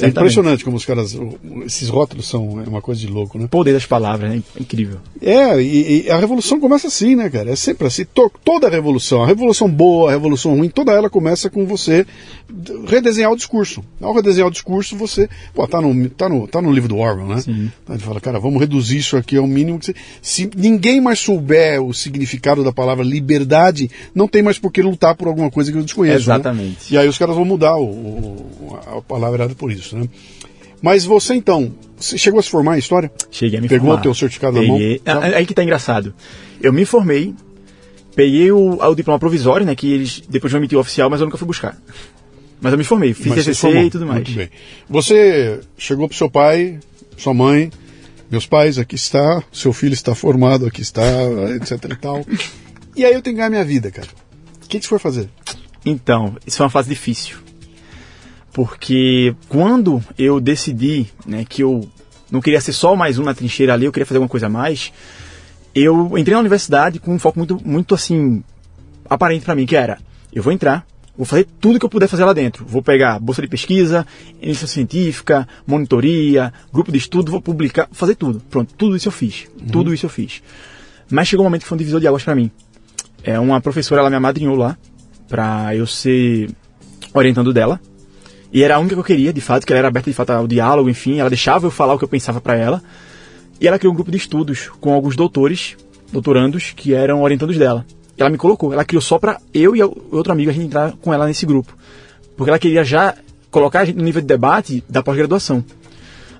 É impressionante como os caras, o- esses rótulos são é uma coisa de louco, né? Poder das palavras, né? Incrível. É, e, e a revolução começa assim, né, cara? É sempre assim. To- toda a revolução, a revolução boa, a revolução ruim, toda ela começa com você redesenhar o discurso. Ao redesenhar o discurso, você. Pô, tá no, tá no, tá no livro do Orwell, né? Sim. Ele fala, cara, vamos reduzir isso aqui ao mínimo. Que você, se ninguém mais souber o significado da palavra liberdade, não tem mais por que lutar por alguma coisa que eu desconheço. né? Exatamente. E aí os caras vão mudar o, o- a palavra por isso, né? Mas você então, você chegou a se formar em história? Cheguei a me Pegou formar. o teu certificado na Peguei. mão? Ah, Aí que tá engraçado. Eu me formei, peguei o, o diploma provisório, né? Que eles depois vão emitir o oficial, mas eu nunca fui buscar. Mas eu me formei, fiz TCC e tudo mais. Muito bem. Você chegou pro seu pai, sua mãe, meus pais, aqui está, seu filho está formado, aqui está, etc e tal. E aí eu tenho que ganhar minha vida, cara. O que, que você foi fazer? Então, isso foi uma fase difícil. Porque quando eu decidi né, que eu não queria ser só mais um na trincheira ali, eu queria fazer alguma coisa a mais, eu entrei na universidade com um foco muito, muito assim, aparente para mim, que era, eu vou entrar, vou fazer tudo que eu puder fazer lá dentro. Vou pegar bolsa de pesquisa, iniciação científica, monitoria, grupo de estudo, vou publicar, fazer tudo. Pronto, tudo isso eu fiz. Tudo isso eu fiz. Mas chegou um momento que foi um divisor de águas para mim. É, uma professora, ela me amadrinhou lá, pra eu ser orientando dela. E era a única que eu queria, de fato, que ela era aberta de fato ao diálogo, enfim, ela deixava eu falar o que eu pensava para ela. E ela criou um grupo de estudos com alguns doutores, doutorandos, que eram orientandos dela. Ela me colocou, ela criou só pra eu e outro amigo a gente entrar com ela nesse grupo. Porque ela queria já colocar a gente no nível de debate da pós-graduação.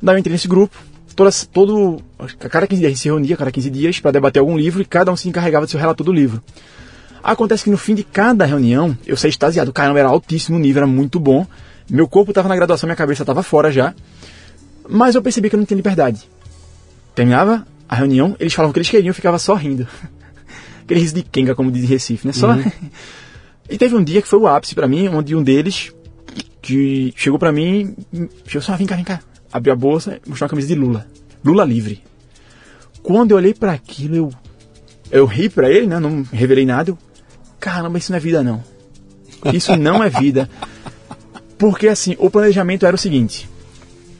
Daí eu entrei nesse grupo, toda, todo, a cada 15 dias a gente se reunia, a cada 15 dias, para debater algum livro e cada um se encarregava de seu relator do livro. Acontece que no fim de cada reunião, eu saí extasiado. Caramba, era altíssimo o nível, era muito bom. Meu corpo estava na graduação, minha cabeça estava fora já. Mas eu percebi que eu não tinha liberdade. Terminava a reunião, eles falavam o que eles queriam, eu ficava só rindo. Riso de Kenga, como diz Recife, né? Só... e teve um dia que foi o ápice para mim, onde um deles que chegou para mim, chegou só, vem cá, vem cá. Abriu a bolsa e mostrou uma camisa de Lula. Lula livre. Quando eu olhei para aquilo, eu eu ri pra ele, né? Não revelei nada. Eu, Caramba, isso não é vida, não. Isso não é vida. Porque, assim, o planejamento era o seguinte: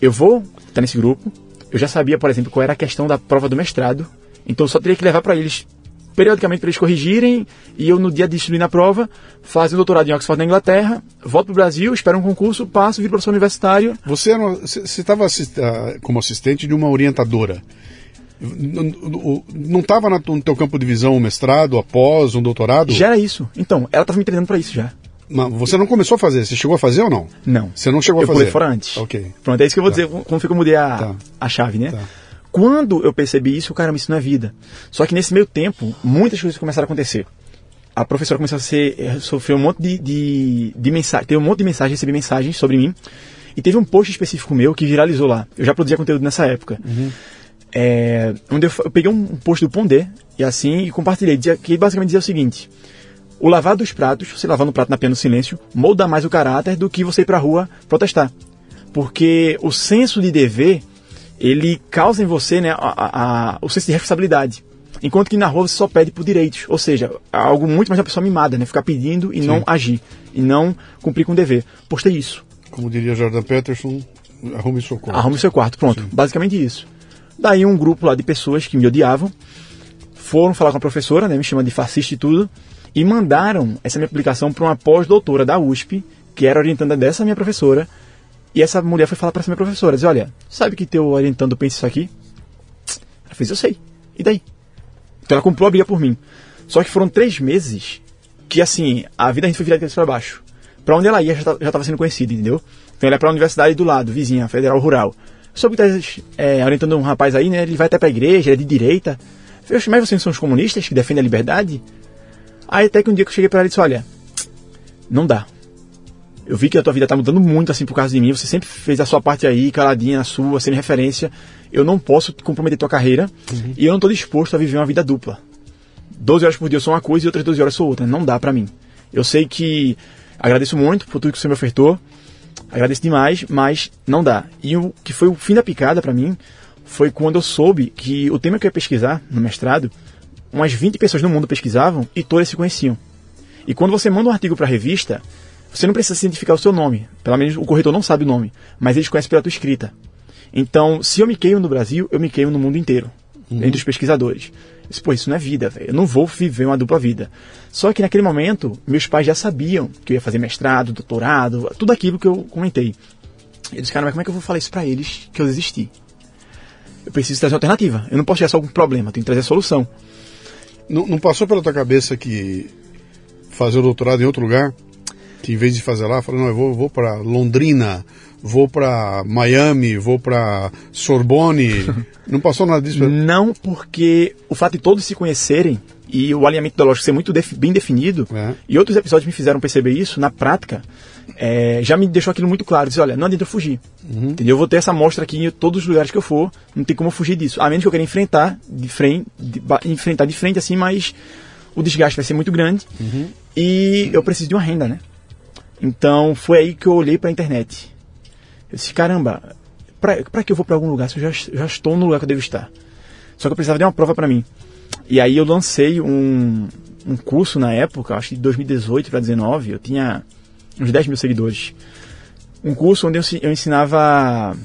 eu vou estar nesse grupo. Eu já sabia, por exemplo, qual era a questão da prova do mestrado. Então, eu só teria que levar para eles, periodicamente, para eles corrigirem. E eu, no dia de distribuir na prova, fazer um doutorado em Oxford, na Inglaterra. Volto pro Brasil, espero um concurso, passo, viro professor universitário. Você estava como assistente de uma orientadora. Não estava no teu campo de visão um mestrado, após, um doutorado? Já era isso. Então, ela tava me treinando pra isso já. Mas você não começou a fazer, você chegou a fazer ou não? Não. Você não chegou a eu fazer? pulei fora antes. Ok. Pronto, é isso que eu vou dizer, como foi que eu mudei a, Tá. a chave, né? Tá. Quando eu percebi isso, caramba, isso não é vida. Só que nesse meio tempo, muitas coisas começaram a acontecer. A professora começou a ser, eh, sofrer um monte de, de, de mensagem, teve um monte de mensagens, recebi mensagens sobre mim. E teve um post específico meu que viralizou lá. Eu já produzia conteúdo nessa época. É, onde eu, eu peguei um post do Pondé e assim e compartilhei, dizia, que basicamente dizia o seguinte: o lavar dos pratos, você lavando o prato na pia no silêncio, molda mais o caráter do que você ir pra rua protestar. Porque o senso de dever, ele causa em você né, a, a- o senso de responsabilidade. Enquanto que na rua você só pede por direitos. Ou seja, algo muito mais uma pessoa mimada, né? Ficar pedindo e não agir. E não cumprir com o dever. Postei isso. Como diria Jordan Peterson, arrume seu corpo. Arrume seu quarto, pronto. Basicamente isso. Daí um grupo lá de pessoas que me odiavam foram falar com a professora, né, me chamando de fascista e tudo, e mandaram essa minha publicação para uma pós-doutora da USP, que era orientanda dessa minha professora, e essa mulher foi falar para essa minha professora, dizer, olha, sabe que teu orientando pensa isso aqui? Ela fez, eu sei. E daí? Então ela comprou a briga por mim. Só que foram três meses que, assim, a vida a gente foi virada de cabeça para baixo. Para onde ela ia já estava sendo conhecida, entendeu? Então ela é para a universidade do lado, vizinha, Federal Rural. Soube que tá é, orientando um rapaz aí, né? Ele vai até pra igreja, ele é de direita. Eu falei, "Oxe, mas vocês são os comunistas que defendem a liberdade? Aí até que um dia que eu cheguei pra ela e disse, olha, não dá. Eu vi que a tua vida tá mudando muito assim por causa de mim. Você sempre fez a sua parte aí, caladinha na sua, sem referência. Eu não posso comprometer tua carreira e eu não tô disposto a viver uma vida dupla. 12 horas por dia eu sou uma coisa e outras 12 horas sou outra. Não dá pra mim. Eu sei que agradeço muito por tudo que você me ofertou. Agradeço demais, mas não dá. E o que foi o fim da picada pra mim foi quando eu soube que o tema que eu ia pesquisar no mestrado, umas 20 pessoas no mundo pesquisavam e todas se conheciam. E quando você manda um artigo para a revista, você não precisa identificar o seu nome. Pelo menos o corretor não sabe o nome, mas eles conhecem pela tua escrita. Então, se eu me queimo no Brasil, eu me queimo no mundo inteiro, entre os pesquisadores. Disse, pô, isso não é vida, velho. Eu não vou viver uma dupla vida. Só que naquele momento, meus pais já sabiam que eu ia fazer mestrado, doutorado, tudo aquilo que eu comentei. Eu disse, cara, mas como é que eu vou falar isso para eles que eu desisti? Eu preciso trazer uma alternativa. Eu não posso chegar só com um problema, eu tenho que trazer a solução. Não, não passou pela tua cabeça que fazer o doutorado em outro lugar? Em vez de fazer lá, falou, não, eu vou, vou para Londrina, vou para Miami, vou para Sorbonne. não passou nada disso? Não porque o fato de todos se conhecerem e o alinhamento ideológico ser muito defi- bem definido, É. e outros episódios me fizeram perceber isso, na prática, é, já me deixou aquilo muito claro. Dizer, olha, não adianta eu fugir. Entendeu? Eu vou ter essa amostra aqui em todos os lugares que eu for, não tem como eu fugir disso. A menos que eu queira enfrentar de frente, de enfrentar de frente assim, mas o desgaste vai ser muito grande e eu preciso de uma renda, né? Então foi aí que eu olhei para a internet. Eu disse, caramba, pra que eu vou para algum lugar se eu já, já estou no lugar que eu devo estar? Só que eu precisava de uma prova para mim. E aí eu lancei um, um curso na época, acho que de 2018 para 2019, eu tinha uns 10 mil seguidores. Um curso onde eu, eu ensinava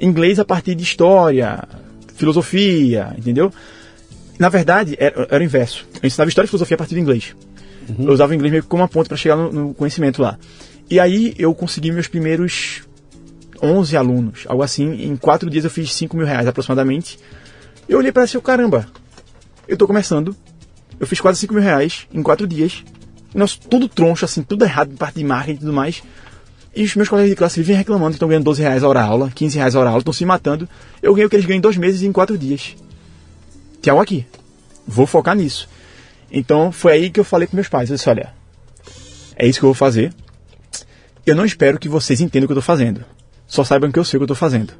inglês a partir de história, filosofia, entendeu? Na verdade, era, era o inverso. Eu ensinava história e filosofia a partir do inglês. Eu usava o inglês meio como uma ponte para chegar no, no conhecimento lá. E aí eu consegui meus primeiros 11 alunos, algo assim. Em quatro dias eu fiz 5 mil reais aproximadamente. Eu olhei para esse, caramba, eu tô começando. Eu fiz quase 5 mil reais em quatro dias. Nossa, tudo troncho, assim, tudo errado, parte de marketing e tudo mais. E os meus colegas de classe vivem reclamando que estão ganhando 12 reais a hora aula, 15 reais a hora aula, estão se matando. Eu ganhei o que eles ganham em dois meses e em quatro dias. Tem algo aqui. Vou focar nisso. Então foi aí que eu falei com meus pais. Eu disse, olha, é isso que eu vou fazer. Eu não espero que vocês entendam o que eu estou fazendo. Só saibam que eu sei o que eu estou fazendo.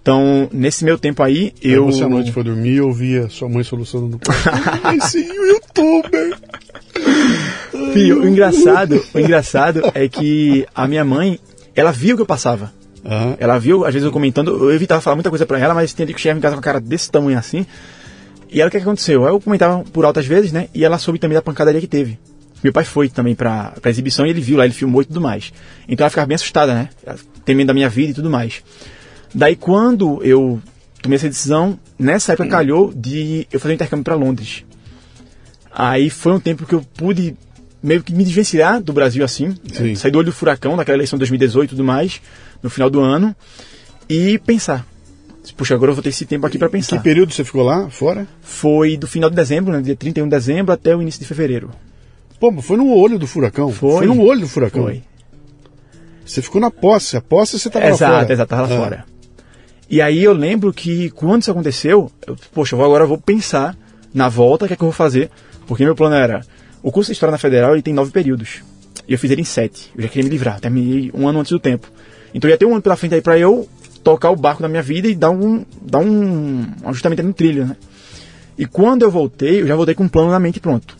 Então, nesse meu tempo aí, eu. Aí Você à noite foi dormir e ouvia sua mãe solucionando no quarto. Esse youtuber! Filho, o engraçado, o engraçado é que a minha mãe, ela viu o que eu passava. Aham. Ela viu, às vezes eu comentando, eu evitava falar muita coisa pra ela, mas tinha que eu chegava em casa com a cara desse tamanho assim. E ela, o que, aconteceu? Eu comentava por altas vezes, né? E ela soube também da pancadaria que teve. Meu pai foi também pra, pra exibição e ele viu lá, ele filmou e tudo mais. Então ela ficava bem assustada, né? Temendo da minha vida e tudo mais. Daí quando eu tomei essa decisão, nessa época calhou de eu fazer um intercâmbio pra Londres. Aí foi um tempo que eu pude meio que me desvencilhar do Brasil assim, Sim. sair do olho do furacão daquela eleição de 2018 e tudo mais, no final do ano, e pensar. Puxa, agora eu vou ter esse tempo aqui para pensar. Que período você ficou lá, fora? Foi do final de dezembro, né, dia 31 de dezembro até o início de fevereiro. Pô, foi no olho do furacão. Foi. Foi no olho do furacão. Foi. Você ficou na posse. A posse você tava exato, lá fora. exato, tava lá Ah. fora. E aí eu lembro que quando isso aconteceu, eu, poxa, eu vou, agora eu vou pensar na volta, o que é que eu vou fazer, porque meu plano era, o curso de História na Federal ele tem nove períodos, e eu fiz ele em sete, eu já queria me livrar, terminei um ano antes do tempo. Então ia ter um ano pela frente aí pra eu tocar o barco da minha vida e dar um, dar um, um ajustamento no trilho, né? E quando eu voltei, eu já voltei com um plano na mente pronto.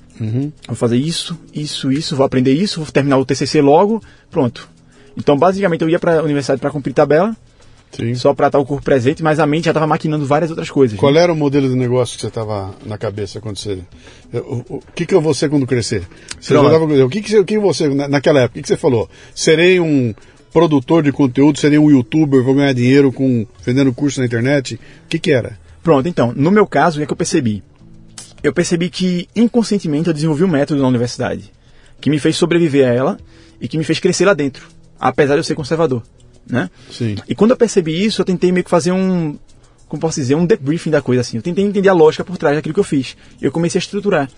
Vou fazer isso, isso, isso, vou aprender isso, vou terminar o TCC logo, pronto. Então, basicamente, eu ia para a universidade para cumprir tabela, Sim. só para estar o corpo presente, mas a mente já estava maquinando várias outras coisas. Qual né? era o modelo de negócio que você tava na cabeça quando você. O, o- que, que eu vou ser quando crescer? Você Pronto. já tava- o que, que, você, o que você, na- naquela época, o que, que você falou? Serei um produtor de conteúdo, serei um youtuber, vou ganhar dinheiro com vendendo curso na internet? O que, que era? Pronto, então, no meu caso, o que é que eu percebi? Eu percebi que inconscientemente eu desenvolvi um método na universidade que me fez sobreviver a ela e que me fez crescer lá dentro, apesar de eu ser conservador, né? Sim. E quando eu percebi isso, eu tentei meio que fazer um, como posso dizer, um debriefing da coisa assim. Eu tentei entender a lógica por trás daquilo que eu fiz. Eu comecei a estruturar.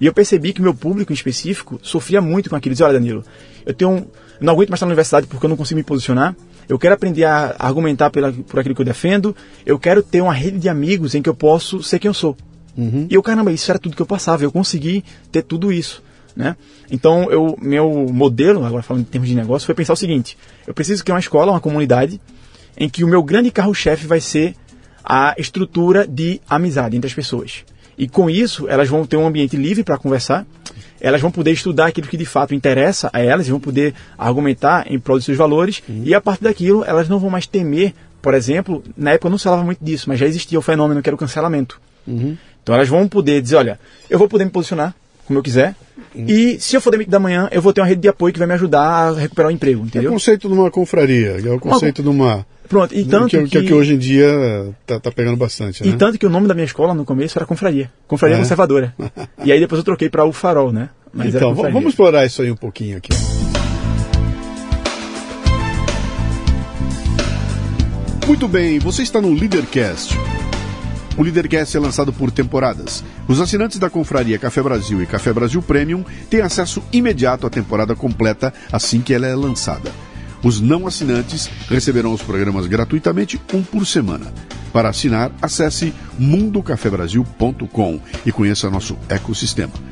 E eu percebi que o meu público em específico sofria muito com aquilo. Dizia, olha, Danilo, eu tenho um, não aguento mais estar na universidade porque eu não consigo me posicionar. Eu quero aprender a argumentar pela, por aquilo que eu defendo. Eu quero ter uma rede de amigos em que eu posso ser quem eu sou. E eu, caramba, isso era tudo que eu passava. Eu consegui ter tudo isso. Né? Então, eu, meu modelo, agora falando em termos de negócio, foi pensar o seguinte: eu preciso criar uma escola, uma comunidade, em que o meu grande carro-chefe vai ser a estrutura de amizade entre as pessoas. E com isso, elas vão ter um ambiente livre para conversar, elas vão poder estudar aquilo que de fato interessa a elas, e vão poder argumentar em prol dos seus valores, e a partir daquilo, elas não vão mais temer, por exemplo, na época não se falava muito disso, mas já existia o fenômeno que era o cancelamento. Então elas vão poder dizer, olha, eu vou poder me posicionar como eu quiser, e se eu for demitido da manhã, eu vou ter uma rede de apoio que vai me ajudar a recuperar o emprego, É o entendeu? conceito de uma confraria, é o conceito de uma. Pronto, e tanto que, que, que- que hoje em dia tá, tá pegando bastante, né? E tanto que o nome da minha escola no começo era Confraria. Confraria É? Conservadora. e aí depois eu troquei para o Farol, né? Mas então, vamos explorar isso aí um pouquinho aqui. Muito bem, você está no Leadercast. O Leadercast é lançado por temporadas. Os assinantes da Confraria Café Brasil e Café Brasil Premium têm acesso imediato à temporada completa assim que ela é lançada. Os não assinantes receberão os programas gratuitamente, um por semana. Para assinar, acesse mundocafebrasil.com e conheça nosso ecossistema.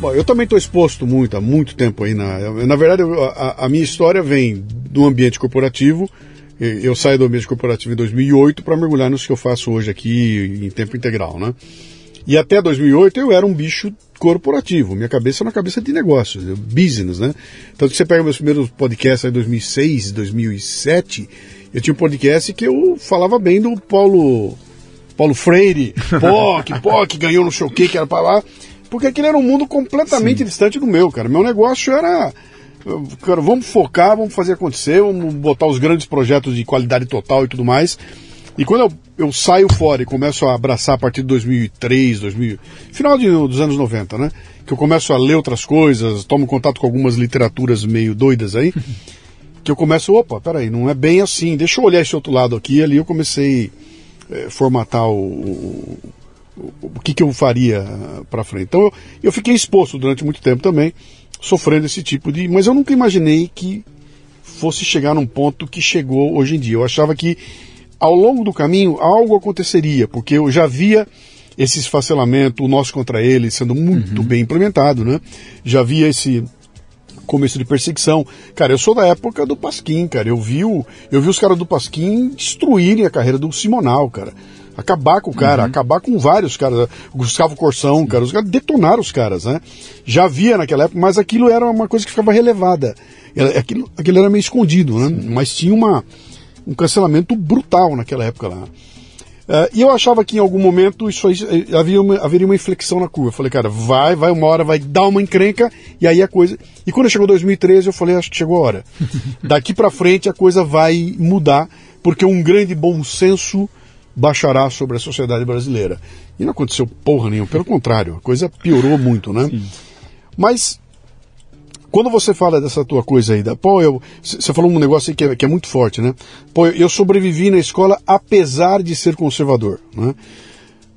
Bom, eu também estou exposto muito, há muito tempo aí. Na, na verdade, a, a minha história vem do ambiente corporativo. Eu saí do ambiente corporativo em 2008 para mergulhar nisso que eu faço hoje aqui em tempo integral, né? E até 2008 eu era um bicho corporativo. Minha cabeça era uma cabeça de negócios, eu- business, né? Tanto que você pega meus primeiros podcasts em 2006, 2007, eu tinha um podcast que eu falava bem do Paulo Paulo Freire, POC, POC, ganhou não sei o que, que era pra lá. Porque aquele era um mundo completamente distante do meu, cara. Meu negócio era. Cara, vamos focar, vamos fazer acontecer, vamos botar os grandes projetos de qualidade total e tudo mais. E quando eu, eu saio fora e começo a abraçar a partir de 2003, 2000, final de- dos anos 90, né? Que eu começo a ler outras coisas, tomo contato com algumas literaturas meio doidas aí, que eu começo, opa, peraí, não é bem assim, deixa eu olhar esse outro lado aqui. E ali eu comecei eh, formatar o, o, o- que, que eu faria para frente. Então eu, eu fiquei exposto durante muito tempo também, sofrendo esse tipo de. Mas eu nunca imaginei que fosse chegar num ponto que chegou hoje em dia. Eu achava que ao longo do caminho algo aconteceria, porque eu já via esse esfacelamento, o nós contra ele, sendo muito bem implementado, né? Já via esse começo de perseguição. Cara, eu sou da época do Pasquim, cara. Eu vi, o, eu vi os caras do Pasquim destruírem a carreira do Simonal, cara. Acabar com o cara, acabar com vários caras. O Gustavo Corsão, cara. Os caras detonaram os caras, né? Já havia naquela época, mas aquilo era uma coisa que ficava relevada. Aquilo, aquilo era meio escondido, né? Mas tinha uma, um cancelamento brutal naquela época lá. Uh, e eu achava que em algum momento isso aí, eh, havia uma, haveria uma inflexão na curva. Eu falei, cara, vai, vai uma hora, vai dar uma encrenca, e aí a coisa. E quando chegou 2013, eu falei, acho que chegou a hora. Daqui para frente a coisa vai mudar, porque um grande bom senso baixará sobre a sociedade brasileira. E não aconteceu porra nenhuma, pelo contrário, a coisa piorou muito, né? Sim. Mas quando você fala dessa tua coisa aí, da, pô, eu, você falou um negócio aí que é, que é muito forte, né? Pô, eu sobrevivi na escola apesar de ser conservador, né?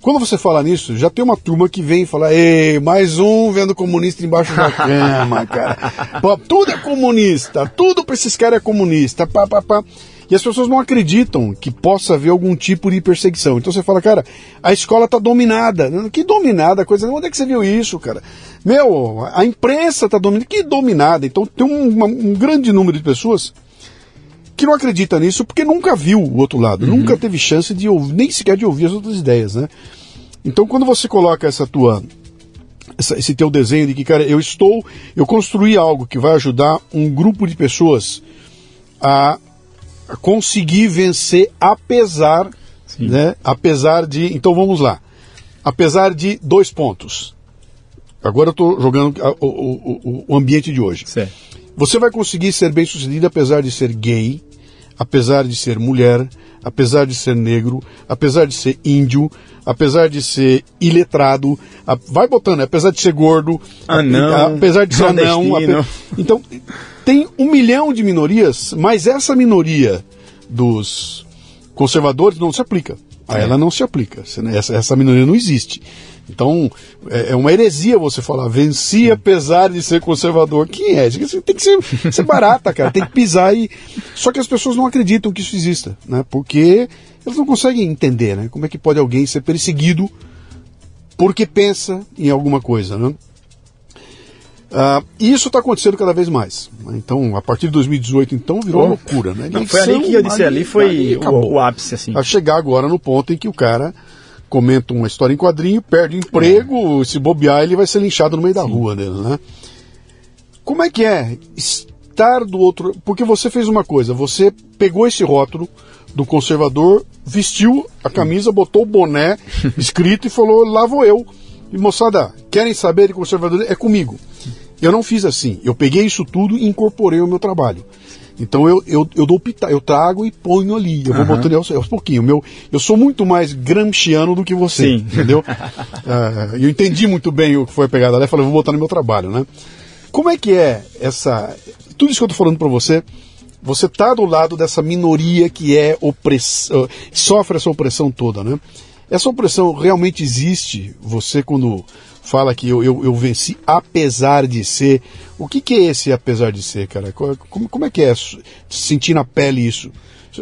Quando você fala nisso, já tem uma turma que vem e fala, ei, mais um vendo comunista embaixo da cama, cara. Pô, tudo é comunista, tudo pra esses caras é comunista, pá, pá, pá. E as pessoas não acreditam que possa haver algum tipo de perseguição. Então você fala, cara, a escola está dominada. Que dominada? Coisa. Onde é que você viu isso, cara? Meu, a imprensa está dominada. Que dominada? Então tem um, um, grande número de pessoas que não acredita nisso porque nunca viu o outro lado, uhum. nunca teve chance de ouvir, nem sequer de ouvir as outras ideias, né? Então quando você coloca essa tua esse teu desenho de que, cara, eu estou, eu construí algo que vai ajudar um grupo de pessoas a conseguir vencer apesar, Sim. né? Apesar de, então vamos lá, apesar de dois pontos. Agora eu estou jogando o, o, o, ambiente de hoje. Certo. Você vai conseguir ser bem sucedido apesar de ser gay, apesar de ser mulher, apesar de ser negro, apesar de ser índio, apesar de ser iletrado, vai botando, apesar de ser gordo, anão, apesar de ser anão. Então, tem um milhão de minorias, mas essa minoria dos conservadores não se aplica. A ela não se aplica. Essa, essa minoria não existe. Então, é, é uma heresia você falar, venci apesar de ser conservador. Quem é? Tem que ser, ser barata, cara. Tem que pisar e. Só que as pessoas não acreditam que isso exista, né? Porque elas não conseguem entender, né? Como é que pode alguém ser perseguido porque pensa em alguma coisa, né? Uh, e isso está acontecendo cada vez mais. Então, a partir de 2018, então, virou oh. loucura, né? Não, foi ali que eu disse, ali, ali foi ali o, o, ápice, assim. A chegar agora no ponto em que o cara comenta uma história em quadrinho, perde emprego, é. se bobear, ele vai ser linchado no meio Sim. da rua dele, né? Como é que é estar do outro... Porque você fez uma coisa, você pegou esse rótulo do conservador, vestiu a camisa, botou o boné escrito e falou, lá vou eu. E moçada, querem saber de conservador? É comigo. Eu não fiz assim. Eu peguei isso tudo e incorporei ao meu trabalho. Então eu, eu, eu dou eu trago e ponho ali. Eu vou uhum. botando aos, aos pouquinhos. Meu, eu sou muito mais gramsciano do que você. Sim. Entendeu? uh, eu entendi muito bem o que foi pegado ali e falei, vou botar no meu trabalho, né? Como é que é essa. Tudo isso que eu estou falando para você, você está do lado dessa minoria que é opress... sofre essa opressão toda, né? Essa opressão realmente existe? Você, quando fala que eu, eu, eu, venci apesar de ser. O que, que é esse apesar de ser, cara? Como, como é que é sentir na pele isso?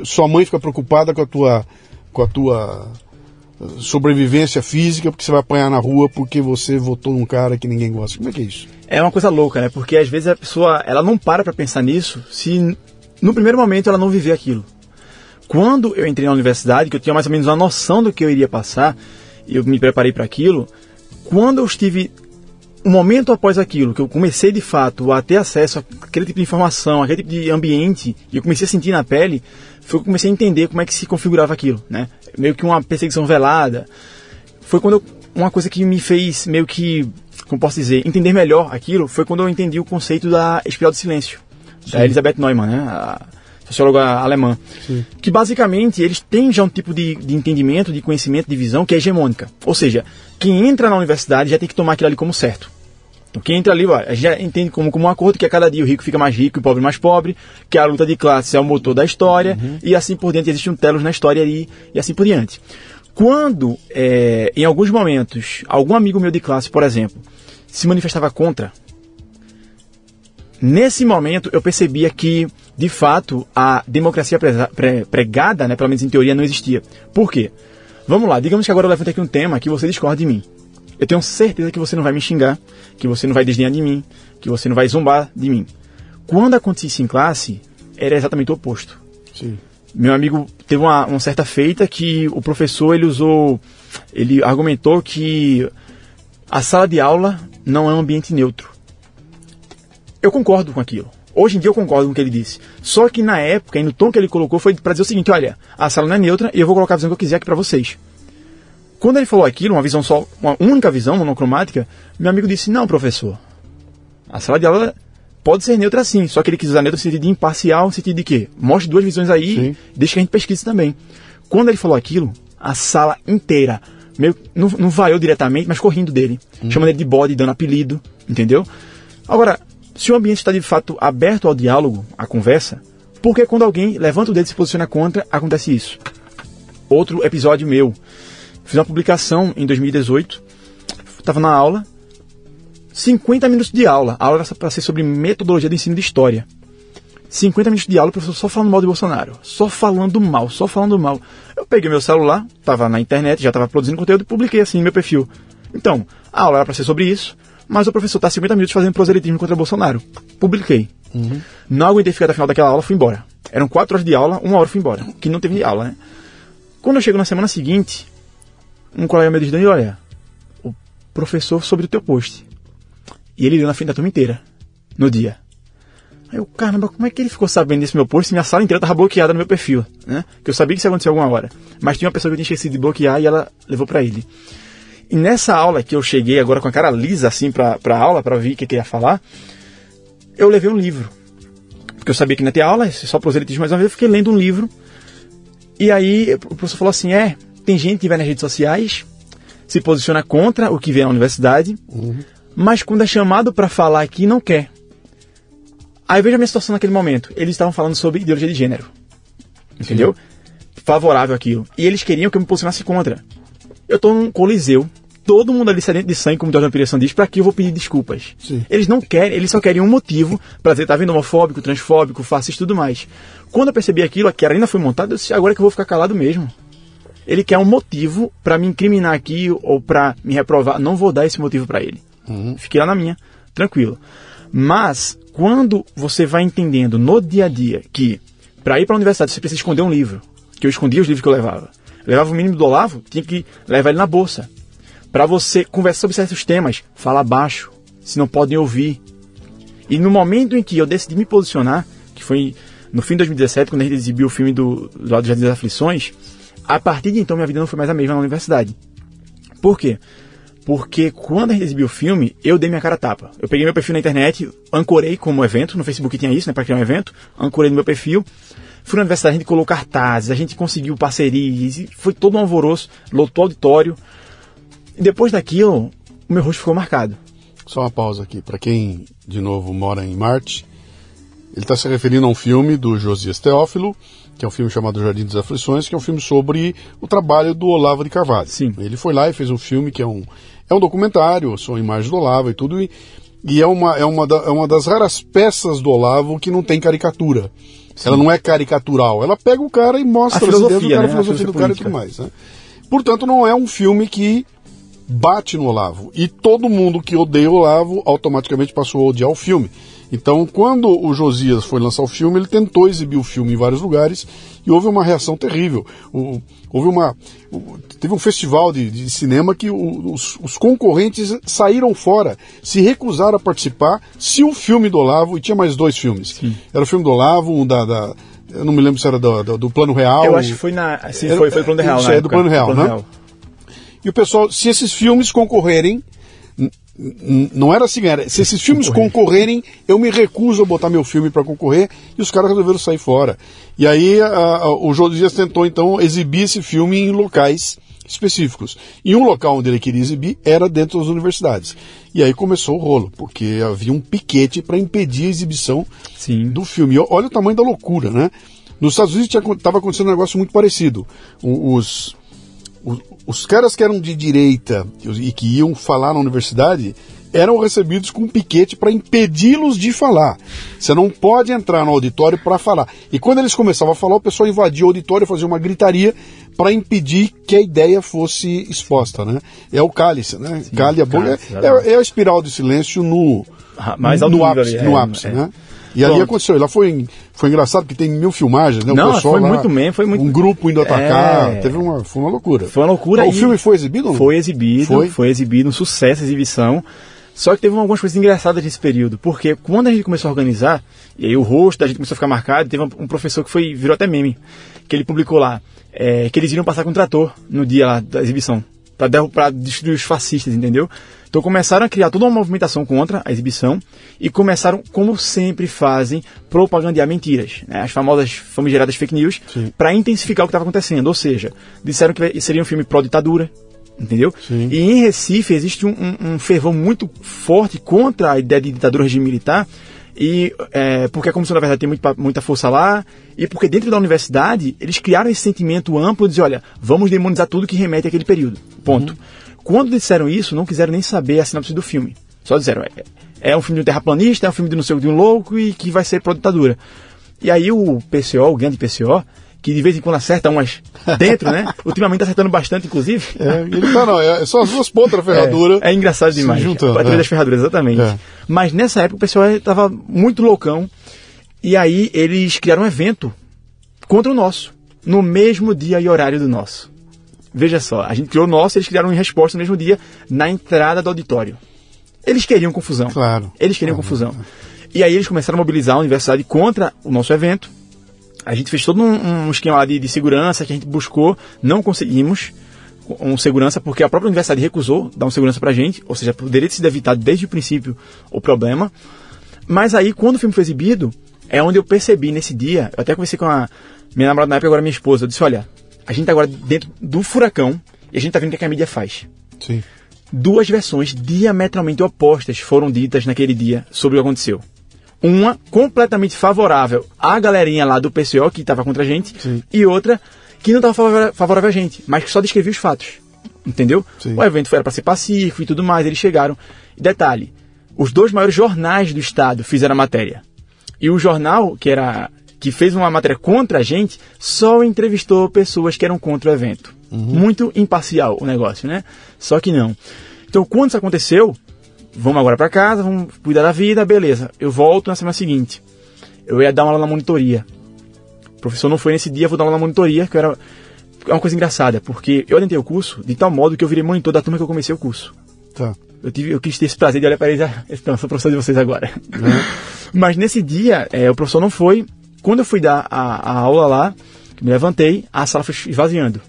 Sua mãe fica preocupada com a tua, com a tua uh, sobrevivência física porque você vai apanhar na rua porque você votou num cara que ninguém gosta. Como é que é isso? É uma coisa louca, né? Porque às vezes a pessoa ela não para para pensar nisso se no primeiro momento ela não viver aquilo. Quando eu entrei na universidade, que eu tinha mais ou menos uma noção do que eu iria passar, eu me preparei para aquilo, quando eu estive um momento após aquilo, que eu comecei de fato a ter acesso àquele tipo de informação, àquele tipo de ambiente, e eu comecei a sentir na pele, foi que eu comecei a entender como é que se configurava aquilo, né? Meio que uma perseguição velada. Foi quando eu, uma coisa que me fez meio que, como posso dizer, entender melhor aquilo, foi quando eu entendi o conceito da espiral do silêncio, Sim. da Elisabeth Neumann, né? A socióloga alemã. Sim. Que basicamente eles têm já um tipo de, de entendimento, de conhecimento, de visão que é hegemônica. Ou seja, quem entra na universidade já tem que tomar aquilo ali como certo. Então quem entra ali, ó, a gente já entende como, como um acordo que a cada dia o rico fica mais rico e o pobre mais pobre, que a luta de classes é o motor da história, uhum. e assim por diante, existe um telos na história ali, e assim por diante. Quando, é, em alguns momentos, algum amigo meu de classe, por exemplo, se manifestava contra, nesse momento eu percebia que, de fato, a democracia pregada, né, pelo menos em teoria, não existia. Por quê? Vamos lá, digamos que agora eu levanto aqui um tema que você discorda de mim. Eu tenho certeza que você não vai me xingar, que você não vai desdenhar de mim, que você não vai zombar de mim. Quando acontecia isso em classe, era exatamente o oposto. Sim. Meu amigo teve uma, uma certa feita que o professor ele usou, ele argumentou que a sala de aula não é um ambiente neutro. Eu concordo com aquilo. Hoje em dia eu concordo com o que ele disse. Só que na época, e no tom que ele colocou, foi para dizer o seguinte: olha, a sala não é neutra e eu vou colocar a visão que eu quiser aqui para vocês. Quando ele falou aquilo, uma visão só, uma única visão monocromática, meu amigo disse: não, professor. A sala de aula pode ser neutra sim, só que ele quis usar neutra no sentido de imparcial, no sentido de quê? Mostre duas visões aí, Sim. deixa que a gente pesquise também. Quando ele falou aquilo, a sala inteira, meio, não, não vaiou diretamente, mas correndo dele, chamando ele de bode, dando apelido, entendeu? Agora, se o ambiente está de fato aberto ao diálogo, à conversa, por que quando alguém levanta o dedo e se posiciona contra, acontece isso? Outro episódio meu. Fiz uma publicação em 2018, estava na aula, 50 minutos de aula. A aula era para ser sobre metodologia de ensino de história. 50 minutos de aula, o professor só falando mal de Bolsonaro. Só falando mal, só falando mal. Eu peguei meu celular, estava na internet, já estava produzindo conteúdo e publiquei assim no meu perfil. Então, a aula era para ser sobre isso, mas o professor está 50 minutos fazendo proselitismo contra Bolsonaro. Publiquei. Não aguentei ficar até o final daquela aula, fui embora. Eram 4 horas de aula, uma hora fui embora. Que não teve aula, né? Quando eu chego na semana seguinte, um colega meu diz, Dani, olha, o professor sobre o teu post. E ele leu na frente da turma inteira, no dia. Aí eu, caramba, como é que ele ficou sabendo desse meu post se minha sala inteira estava bloqueada no meu perfil, né? Que eu sabia que isso ia acontecer alguma hora. Mas tinha uma pessoa que eu tinha esquecido de bloquear e ela levou para ele. E nessa aula que eu cheguei agora com a cara lisa assim pra, pra aula, pra ouvir o que ele ia falar, eu levei um livro. Porque eu sabia que não ia ter aula, só proselitismo mais uma vez, eu fiquei lendo um livro. E aí o professor falou assim, é, tem gente que vai nas redes sociais, se posiciona contra o que vem na universidade, mas quando é chamado para falar aqui, não quer. Aí veja a minha situação naquele momento. Eles estavam falando sobre ideologia de gênero. Entendeu? Favorável àquilo. E eles queriam que eu me posicionasse contra. Eu tô num coliseu, todo mundo ali sedento de sangue, como o Jordan Peterson diz, pra que eu vou pedir desculpas? Sim. Eles não querem, eles só querem um motivo pra dizer, tá vendo, homofóbico, transfóbico, fascista e tudo mais. Quando eu percebi aquilo, que a arena foi montada, eu disse, agora é que eu vou ficar calado mesmo. Ele quer um motivo pra me incriminar aqui ou pra me reprovar. Não vou dar esse motivo pra ele. Fiquei lá na minha, tranquilo. Mas, quando você vai entendendo no dia a dia que pra ir pra universidade você precisa esconder um livro, que eu escondia os livros que eu levava. Levava o mínimo do Olavo, tinha que levar ele na bolsa. Pra você conversar sobre certos temas, fala baixo, se não podem ouvir. E no momento em que eu decidi me posicionar, que foi no fim de 2017, quando a gente exibiu o filme do, do Lado Jardim das Aflições, a partir de então minha vida não foi mais a mesma na universidade. Por quê? Porque quando a gente exibiu o filme, eu dei minha cara tapa. Eu peguei meu perfil na internet, ancorei como evento, no Facebook tinha isso, né, para criar um evento, ancorei no meu perfil. Fui na universidade, a gente colocou cartazes, a gente conseguiu parcerias, e foi todo um alvoroço, lotou o auditório. E depois daquilo, o meu rosto ficou marcado. Só uma pausa aqui. Para quem, de novo, mora em Marte, ele está se referindo a um filme do Josias Teófilo, que é um filme chamado Jardim das Aflições, que é um filme sobre o trabalho do Olavo de Carvalho. Sim. Ele foi lá e fez um filme que é um, é um documentário, são imagens do Olavo e tudo, e, e é, uma, é, uma da- é uma das raras peças do Olavo que não tem caricatura. Ela não é caricatural, ela pega o cara e mostra A ideias do filosofia, cara, né? a A filosofia do filosofia cara e tudo mais. Né? Portanto, não é um filme que bate no Olavo. E todo mundo que odeia o Olavo automaticamente passou a odiar o filme. Então, quando o Josias foi lançar o filme, ele tentou exibir o filme em vários lugares e houve uma reação terrível. O- houve uma. o- teve um festival de, de cinema que o- os, os concorrentes saíram fora, se recusaram a participar se o filme do Olavo, e tinha mais dois filmes. Era o filme do Olavo, um da. da- eu não me lembro se era do, do- do Plano Real. Eu acho que foi na. Sim, Era- foi, foi Plano Real. isso na é do época, Plano Real, né? E o pessoal, se esses filmes concorrerem, não era assim, era, se esses filmes concorrerem, eu me recuso a botar meu filme para concorrer, e os caras resolveram sair fora. E aí a- a- o Josias tentou então exibir esse filme em locais específicos. E um local onde ele queria exibir era dentro das universidades. E aí começou o rolo, porque havia um piquete para impedir a exibição Sim. do filme. E Olha o tamanho da loucura, né? Nos Estados Unidos estava acontecendo um negócio muito parecido. Os, os, caras que eram de direita e que iam falar na universidade eram recebidos com um piquete para impedi-los de falar. Você não pode entrar no auditório para falar. E quando eles começavam a falar, o pessoal invadia o auditório, fazia uma gritaria para impedir que a ideia fosse exposta, né? É o cálice, né? Cale a boca. cálice, É, exatamente. é a espiral de silêncio no, Ah, mais no nível ápice, ali, no é, ápice é. né? E ali aconteceu, lá foi, foi engraçado porque tem mil filmagens, né? O Não, pessoal foi lá, muito mesmo, foi muito- Um grupo indo atacar, É. teve uma, foi uma loucura. Foi uma loucura Ah, O filme foi exibido? Foi exibido, Foi? foi, exibido, um sucesso a exibição. Só que teve algumas coisas engraçadas nesse período, porque quando a gente começou a organizar, e aí o rosto da gente começou a ficar marcado, teve um, um professor que foi virou até meme, que ele publicou lá, é, que eles iriam passar com um trator no dia lá da exibição, para destruir os fascistas, entendeu? Então começaram a criar toda uma movimentação contra a exibição e começaram, como sempre fazem, propagandear mentiras, né? as famosas famigeradas fake news, para intensificar o que estava acontecendo. Ou seja, disseram que seria um filme pró-ditadura, entendeu? Sim. E em Recife existe um, um, um fervor muito forte contra a ideia de ditadura regime militar, e é, porque a comissão, na verdade, tem muito, muita força lá, e porque dentro da universidade eles criaram esse sentimento amplo de dizer, olha, vamos demonizar tudo que remete àquele período. Ponto. Uhum. Quando disseram isso, não quiseram nem saber a sinopse do filme. Só disseram, é, é um filme de um terraplanista, é um filme de não sei de um louco e que vai ser pró-ditadura. E aí o PCO, o grande PCO, que de vez em quando acerta umas dentro, né? Ultimamente tá acertando bastante, inclusive. É, ele tá, não, é, são as duas pontas da ferradura. É, é engraçado demais. Juntando, a é. das ferraduras, exatamente. É. Mas nessa época o pessoal estava muito loucão. E aí eles criaram um evento contra o nosso, no mesmo dia e horário do nosso. Veja só, a gente criou o nosso, eles criaram em resposta no mesmo dia, na entrada do auditório. Eles queriam confusão. Claro. Eles queriam Claro. confusão. E aí eles começaram a mobilizar a universidade contra o nosso evento. A gente fez todo um, um esquema lá de, de segurança que a gente buscou, não conseguimos um segurança porque a própria universidade recusou dar um segurança pra gente, ou seja, poderia ter sido evitado desde o princípio o problema. Mas aí, quando o filme foi exibido, é onde eu percebi nesse dia, eu até conversei com a minha namorada na época, agora minha esposa, eu disse, olha, a gente tá agora dentro do furacão e a gente tá vendo o que a mídia faz. Sim. Duas versões diametralmente opostas foram ditas naquele dia sobre o que aconteceu. Uma completamente favorável à galerinha lá do PCO que estava contra a gente, Sim. e outra que não estava favorável a gente, mas que só descrevia os fatos. Entendeu? Sim. O evento era para ser pacífico e tudo mais, eles chegaram. Detalhe: os dois maiores jornais do estado fizeram a matéria. E o jornal, que era que fez uma matéria contra a gente, só entrevistou pessoas que eram contra o evento. Muito imparcial o negócio, né? Só que não. Então, quando isso aconteceu, vamos agora para casa, vamos cuidar da vida, beleza. Eu volto na semana seguinte. Eu ia dar uma aula na monitoria. O professor não foi nesse dia, vou dar uma aula na monitoria, que era é uma coisa engraçada, porque eu adentrei o curso de tal modo que eu virei monitor da turma que eu comecei o curso. Tá. Eu, tive, eu quis ter esse prazer de olhar para eles, ah, então, sou professor de vocês agora. Mas nesse dia, é, o professor não foi. Quando eu fui dar a, a aula lá, que me levantei, a sala foi esvaziando.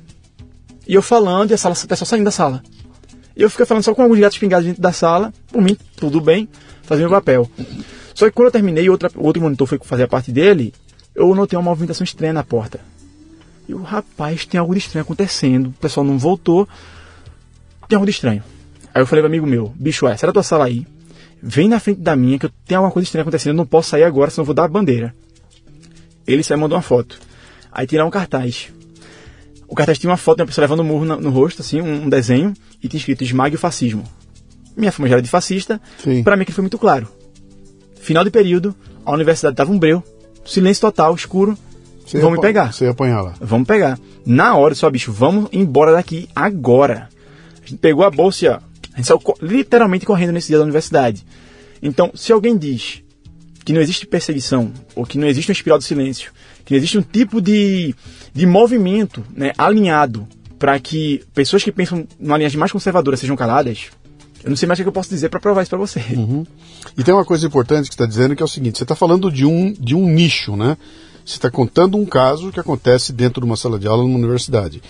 E eu falando, e a sala, o pessoal saindo da sala. E eu fiquei falando só com alguns gatos pingados dentro da sala, por mim, tudo bem, fazendo meu papel. Só que quando eu terminei, outra, outro monitor foi fazer a parte dele, eu notei uma movimentação estranha na porta. E o rapaz, tem algo de estranho acontecendo, o pessoal não voltou, tem algo de estranho. Aí eu falei pro amigo meu, bicho, é, da tua sala aí, vem na frente da minha que eu tenho alguma coisa estranha acontecendo, eu não posso sair agora, senão eu vou dar a bandeira. Ele saiu e mandou uma foto. Aí tiraram um cartaz. O cartaz tinha uma foto de uma pessoa levando um murro no, no rosto, assim, um, um desenho, e tinha escrito esmague o fascismo. Minha já era de fascista, pra mim que foi muito claro. Final de período, a universidade tava um breu, silêncio total, escuro, Você ia vão me pegar. Você ia apanhar lá. Vamos pegar. Na hora, só bicho, vamos embora daqui agora. A gente pegou a bolsa e ó, a gente saiu co- literalmente correndo nesse dia da universidade. Então, se alguém diz que não existe perseguição, ou que não existe uma espiral do silêncio, que não existe um tipo de, de movimento né, alinhado para que pessoas que pensam numa linhagem mais conservadora sejam caladas, eu não sei mais o que eu posso dizer para provar isso para você. E tem uma coisa importante que está dizendo que é o seguinte: você está falando de um, de um nicho, né? Você está contando um caso que acontece dentro de uma sala de aula numa universidade.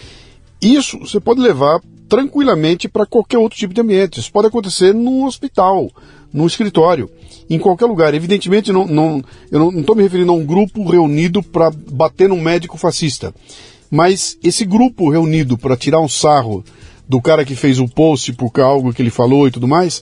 Isso você pode levar tranquilamente para qualquer outro tipo de ambiente. Isso pode acontecer num hospital, num escritório, em qualquer lugar. Evidentemente, não, não, eu não estou me referindo a um grupo reunido para bater num médico fascista. Mas esse grupo reunido para tirar um sarro do cara que fez o post por algo que ele falou e tudo mais,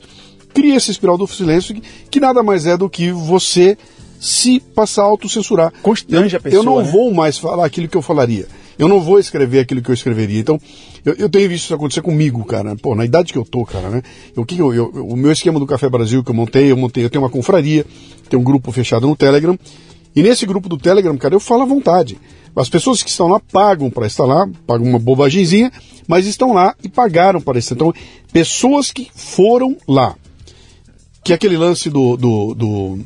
cria essa espiral do silêncio que, que nada mais é do que você se passar a autocensurar. Constrange eu, a pessoa, Eu não né? vou mais falar aquilo que eu falaria. Eu não vou escrever aquilo que eu escreveria. Então, eu, eu tenho visto isso acontecer comigo, cara. Pô, na idade que eu tô, cara, né? Eu, que eu, eu- o meu esquema do Café Brasil que eu montei, eu montei, eu tenho uma confraria, tenho um grupo fechado no Telegram. E nesse grupo do Telegram, cara, eu falo à vontade. As pessoas que estão lá pagam para estar lá, pagam uma bobagemzinha, mas estão lá e pagaram para estar. Então, pessoas que foram lá. Que é aquele lance do, do, do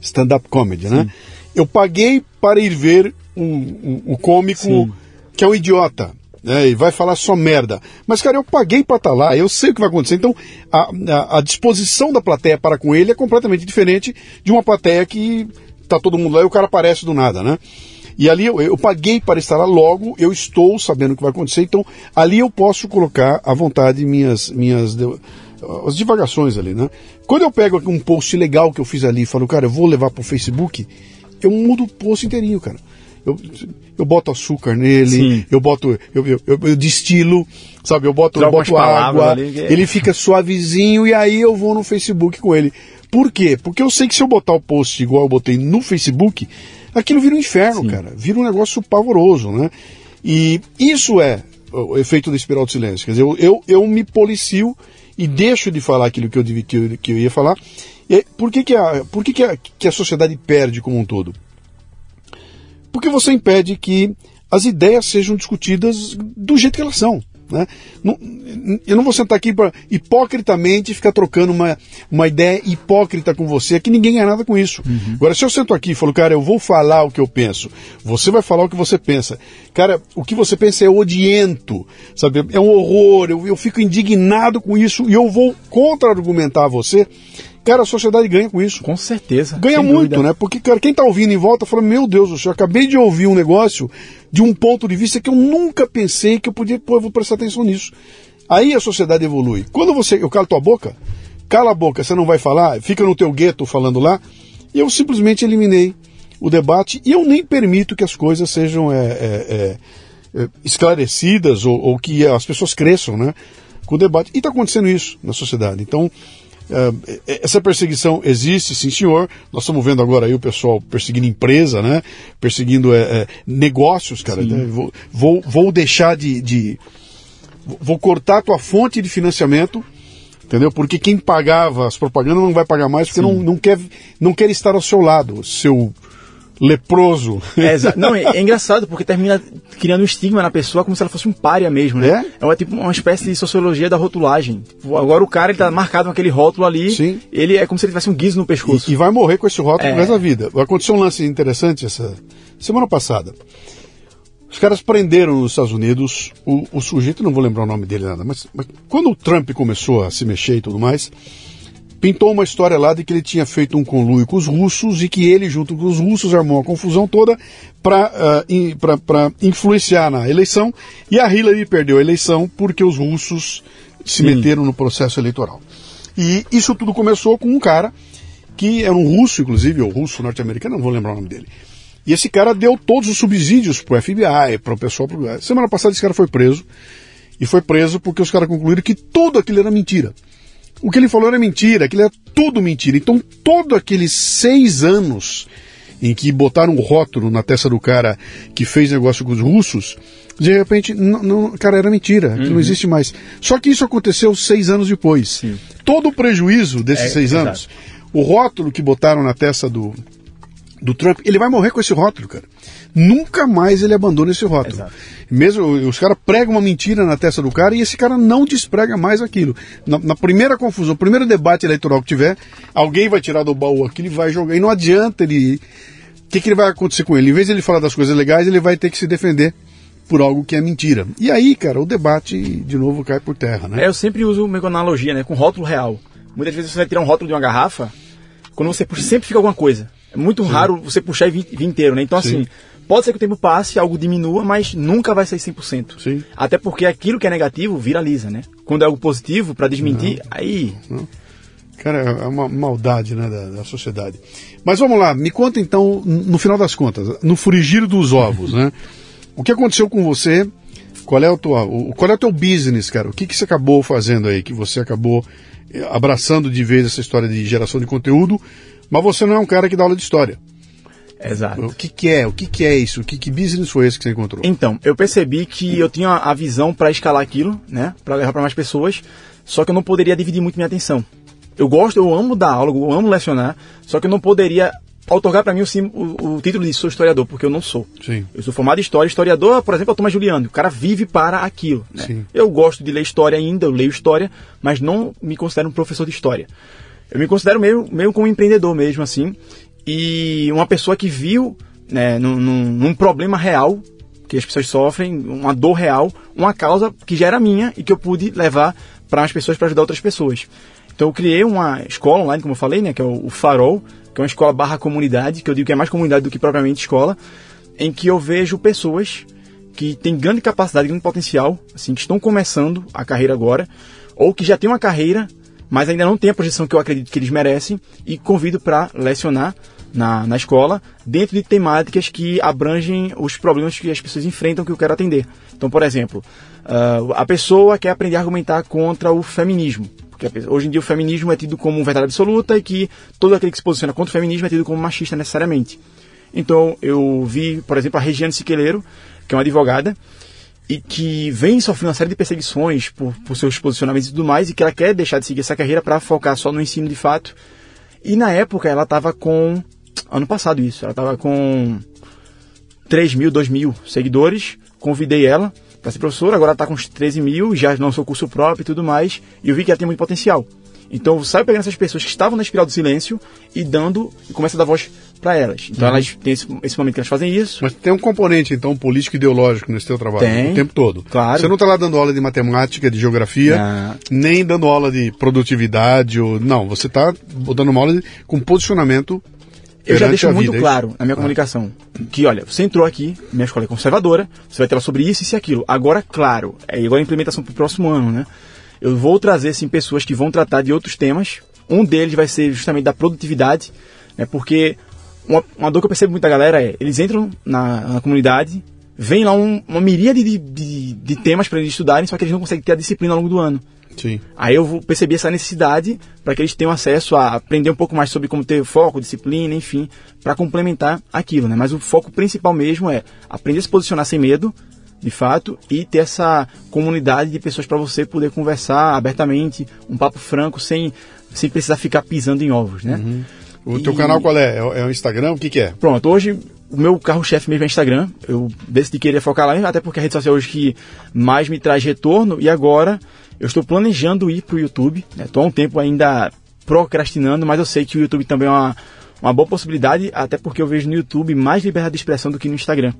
stand-up comedy, né? Eu paguei para ir ver o, o, o cômico Sim. que é um idiota. né, e vai falar só merda. Mas, cara, eu paguei pra estar lá, eu sei o que vai acontecer. Então, a, a, a disposição da plateia para com ele é completamente diferente de uma plateia que tá todo mundo lá e o cara aparece do nada, né? E ali eu, eu paguei para estar lá logo, eu estou sabendo o que vai acontecer, então ali eu posso colocar à vontade minhas, minhas as divagações ali, né? Quando eu pego um post legal que eu fiz ali e falo, cara, eu vou levar pro Facebook, eu mudo o post inteirinho, cara. Eu, eu boto açúcar nele, Sim. eu boto, eu, eu, eu, destilo, sabe? Eu boto, eu boto água, ali que- ele fica suavezinho e aí eu vou no Facebook com ele. Por quê? Porque eu sei que se eu botar o post igual eu botei no Facebook, aquilo vira um inferno, cara. Vira um negócio pavoroso, né? E isso é o efeito da espiral do silêncio. Quer dizer, eu, eu, eu me policio e deixo de falar aquilo que eu, que eu, que eu ia falar. E por que, que, a, por que, que, a, que a sociedade perde como um todo? Porque você impede que as ideias sejam discutidas do jeito que elas são. Né? Eu não vou sentar aqui para hipocritamente ficar trocando uma, uma ideia hipócrita com você, que ninguém ganha nada com isso. Agora, se eu sento aqui e falo, cara, eu vou falar o que eu penso, você vai falar o que você pensa. Cara, o que você pensa é odiento, sabe? É um horror, eu, eu fico indignado com isso e eu vou contra-argumentar você. Cara, a sociedade ganha com isso. Com certeza. Ganha muito, dúvida. né? Porque, cara, quem tá ouvindo em volta fala, meu Deus do céu, eu acabei de ouvir um negócio de um ponto de vista que eu nunca pensei que eu podia, pô, eu vou prestar atenção nisso. Aí a sociedade evolui. Quando você, eu calo tua boca, cala a boca, você não vai falar, fica no teu gueto falando lá, e eu simplesmente eliminei o debate e eu nem permito que as coisas sejam é, é, é, é, esclarecidas ou, ou que as pessoas cresçam, né? Com o debate. E está acontecendo isso na sociedade. Então, essa perseguição existe, sim, senhor. Nós estamos vendo agora aí o pessoal perseguindo empresa, né? Perseguindo é, é, negócios, cara. né? Vou, vou, vou deixar de, de- Vou cortar a tua fonte de financiamento, entendeu? Porque quem pagava as propagandas não vai pagar mais porque não, não, quer, não quer estar ao seu lado, seu leproso. É, não, é, é engraçado porque termina criando um estigma na pessoa como se ela fosse um pária mesmo, né? É? uma, tipo, uma espécie de sociologia da rotulagem. Tipo, agora o cara ele tá marcado naquele rótulo ali, Sim. ele é como se ele tivesse um guiso no pescoço. E, e vai morrer com esse rótulo É. resto da vida. Aconteceu um lance interessante essa semana passada. Os caras prenderam nos Estados Unidos o, o sujeito, não vou lembrar o nome dele nada, mas, mas quando o Trump começou a se mexer e tudo mais, pintou uma história lá de que ele tinha feito um conluio com os russos e que ele, junto com os russos, armou a confusão toda para influenciar na eleição. E a Hillary perdeu a eleição porque os russos se meteram no processo eleitoral. E isso tudo começou com um cara que era um russo, inclusive, ou russo norte-americano, não vou lembrar o nome dele. E esse cara deu todos os subsídios pro FBI, pro pessoal. Pro... Semana passada esse cara foi preso. E foi preso porque os caras concluíram que tudo aquilo era mentira. O que ele falou era mentira, aquilo era tudo mentira. Então, todos aqueles seis anos em que botaram um rótulo na testa do cara que fez negócio com os russos, de repente, não, não, cara, era mentira, aquilo não existe mais. Só que isso aconteceu seis anos depois. Todo o prejuízo desses É, seis exato. anos, o rótulo que botaram na testa do, do Trump, ele vai morrer com esse rótulo, cara. Nunca mais ele abandona esse rótulo. Exato. Mesmo os caras pregam uma mentira na testa do cara e esse cara não desprega mais aquilo. Na, na primeira confusão, primeiro debate eleitoral que tiver, alguém vai tirar do baú aquilo e vai jogar. E não adianta ele. O que, que ele vai acontecer com ele? Em vez de ele falar das coisas legais, ele vai ter que se defender por algo que é mentira. E aí, cara, o debate de novo cai por terra, né? É, eu sempre uso uma analogia, né? Com rótulo real. Muitas vezes você vai tirar um rótulo de uma garrafa, quando você puxa, sempre fica alguma coisa. É muito raro você puxar e vir, vir inteiro, né? Então, Sim. assim, pode ser que o tempo passe, algo diminua, mas nunca vai ser 100%. Sim. Até porque aquilo que é negativo viraliza, né? Quando é algo positivo, pra desmentir, aí. Cara, é uma maldade né, da, da sociedade. Mas vamos lá, me conta então, no final das contas, no frigir dos ovos, né? O que aconteceu com você? Qual é o, tua, o, qual é o teu business, cara? O que, que você acabou fazendo aí? Que você acabou eh, abraçando de vez essa história de geração de conteúdo, mas você não é um cara que dá aula de história. Exato. O que, que é? O que, que é isso? O que, que business foi esse que você encontrou? Então, eu percebi que eu tinha a visão para escalar aquilo, né? Para levar para mais pessoas, só que eu não poderia dividir muito minha atenção. Eu gosto, eu amo dar aula, eu amo lecionar, só que eu não poderia otorgar para mim o, o- o título de sou historiador, porque eu não sou. Sim. Eu sou formado em história. Historiador, por exemplo, é o Thomas Juliano. O cara vive para aquilo. Né? Sim. Eu gosto de ler história ainda, eu leio história, mas não me considero um professor de história. Eu me considero meio, meio como um empreendedor mesmo, assim. E uma pessoa que viu né, num, num- problema real que as pessoas sofrem, uma dor real, uma causa que já era minha e que eu pude levar para as pessoas para ajudar outras pessoas. Então eu criei uma escola online, como eu falei, né, que é o Farol, que é uma escola barra comunidade, que eu digo que é mais comunidade do que propriamente escola, em que eu vejo pessoas que têm grande capacidade, grande potencial, assim, que estão começando a carreira agora, ou que já têm uma carreira, mas ainda não têm a projeção que eu acredito que eles merecem, e convido para lecionar na, na escola, dentro de temáticas que abrangem os problemas que as pessoas enfrentam que eu quero atender. Então, por exemplo, uh, a pessoa quer aprender a argumentar contra o feminismo. Porque hoje em dia o feminismo é tido como verdade absoluta e que todo aquele que se posiciona contra o feminismo é tido como machista necessariamente. Então eu vi, por exemplo, a Regiane Siqueleiro, que é uma advogada, e que vem sofrendo uma série de perseguições por, por seus posicionamentos e tudo mais, e que ela quer deixar de seguir essa carreira para focar só no ensino de fato. E na época ela estava com. Ano passado isso, ela estava com 3 mil, 2 mil seguidores. Convidei ela para ser professora, agora está com uns 13 mil, já lançou curso próprio e tudo mais, e eu vi que ela tem muito potencial. Então eu saio pegando essas pessoas que estavam na espiral do silêncio e dando, e começa a dar voz para elas. Então uhum. elas têm esse, esse, momento que elas fazem isso. Mas tem um componente, então, político ideológico nesse teu trabalho, tem, o tempo todo. Claro. Você não está lá dando aula de matemática, de geografia, não. nem dando aula de produtividade, ou, não, você está dando uma aula de, com posicionamento eu já deixo muito vida, é claro na minha ah. comunicação que, olha, você entrou aqui, minha escola é conservadora, você vai ter lá sobre isso, isso e aquilo. Agora, claro, é igual a implementação para o próximo ano, né? Eu vou trazer, sim, pessoas que vão tratar de outros temas. Um deles vai ser justamente da produtividade, né? Porque uma, uma dor que eu percebo muito da galera é, eles entram na, na comunidade, vem lá um, uma miríade de, de, de temas para eles estudarem, só que eles não conseguem ter a disciplina ao longo do ano. Sim. Aí eu percebi essa necessidade para que eles tenham acesso a aprender um pouco mais sobre como ter foco, disciplina, enfim, para complementar aquilo, né? Mas o foco principal mesmo é aprender a se posicionar sem medo, de fato, e ter essa comunidade de pessoas para você poder conversar abertamente, um papo franco, sem, sem precisar ficar pisando em ovos, né? Uhum. O e... teu canal qual é? É o Instagram? O que, que é? Pronto, hoje o meu carro-chefe mesmo é Instagram. Eu decidi querer focar lá, até porque é a rede social hoje que mais me traz retorno, e agora eu estou planejando ir para o YouTube. Estou né? há um tempo ainda procrastinando, mas eu sei que o YouTube também é uma, uma boa possibilidade, até porque eu vejo no YouTube mais liberdade de expressão do que no Instagram.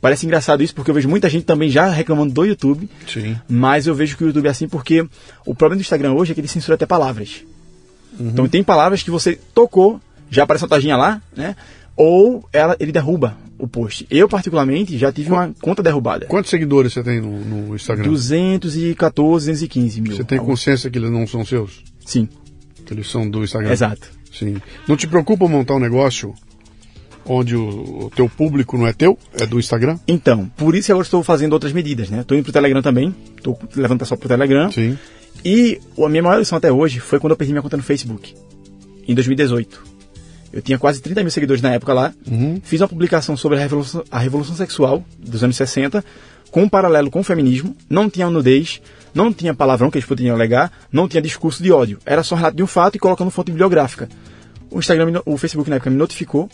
Parece engraçado isso, porque eu vejo muita gente também já reclamando do YouTube. Sim. Mas eu vejo que o YouTube é assim porque o problema do Instagram hoje é que ele censura até palavras. Uhum. Então tem palavras que você tocou, já aparece uma taginha lá, né? Ou ela, ele derruba o post. Eu, particularmente, já tive uma conta derrubada. Quantos seguidores você tem no, no Instagram? 214, 215 mil. Você tem consciência que eles não são seus? Sim. Que eles são do Instagram? Exato. Sim. Não te preocupa montar um negócio onde o, o, teu público não é teu, é do Instagram? Então, por isso eu estou fazendo outras medidas, né? Estou indo para o Telegram também, estou levando o pessoal para o Telegram. Sim. E a minha maior lição até hoje foi quando eu perdi minha conta no Facebook, em 2018. Eu tinha quase 30 mil seguidores na época lá. Uhum. Fiz uma publicação sobre a revolução, a revolução Sexual dos anos 60, com um paralelo com o feminismo. Não tinha nudez, não tinha palavrão que eles poderiam alegar, não tinha discurso de ódio. Era só um relato de um fato e colocando fonte bibliográfica. O Instagram, o Facebook na época me notificou.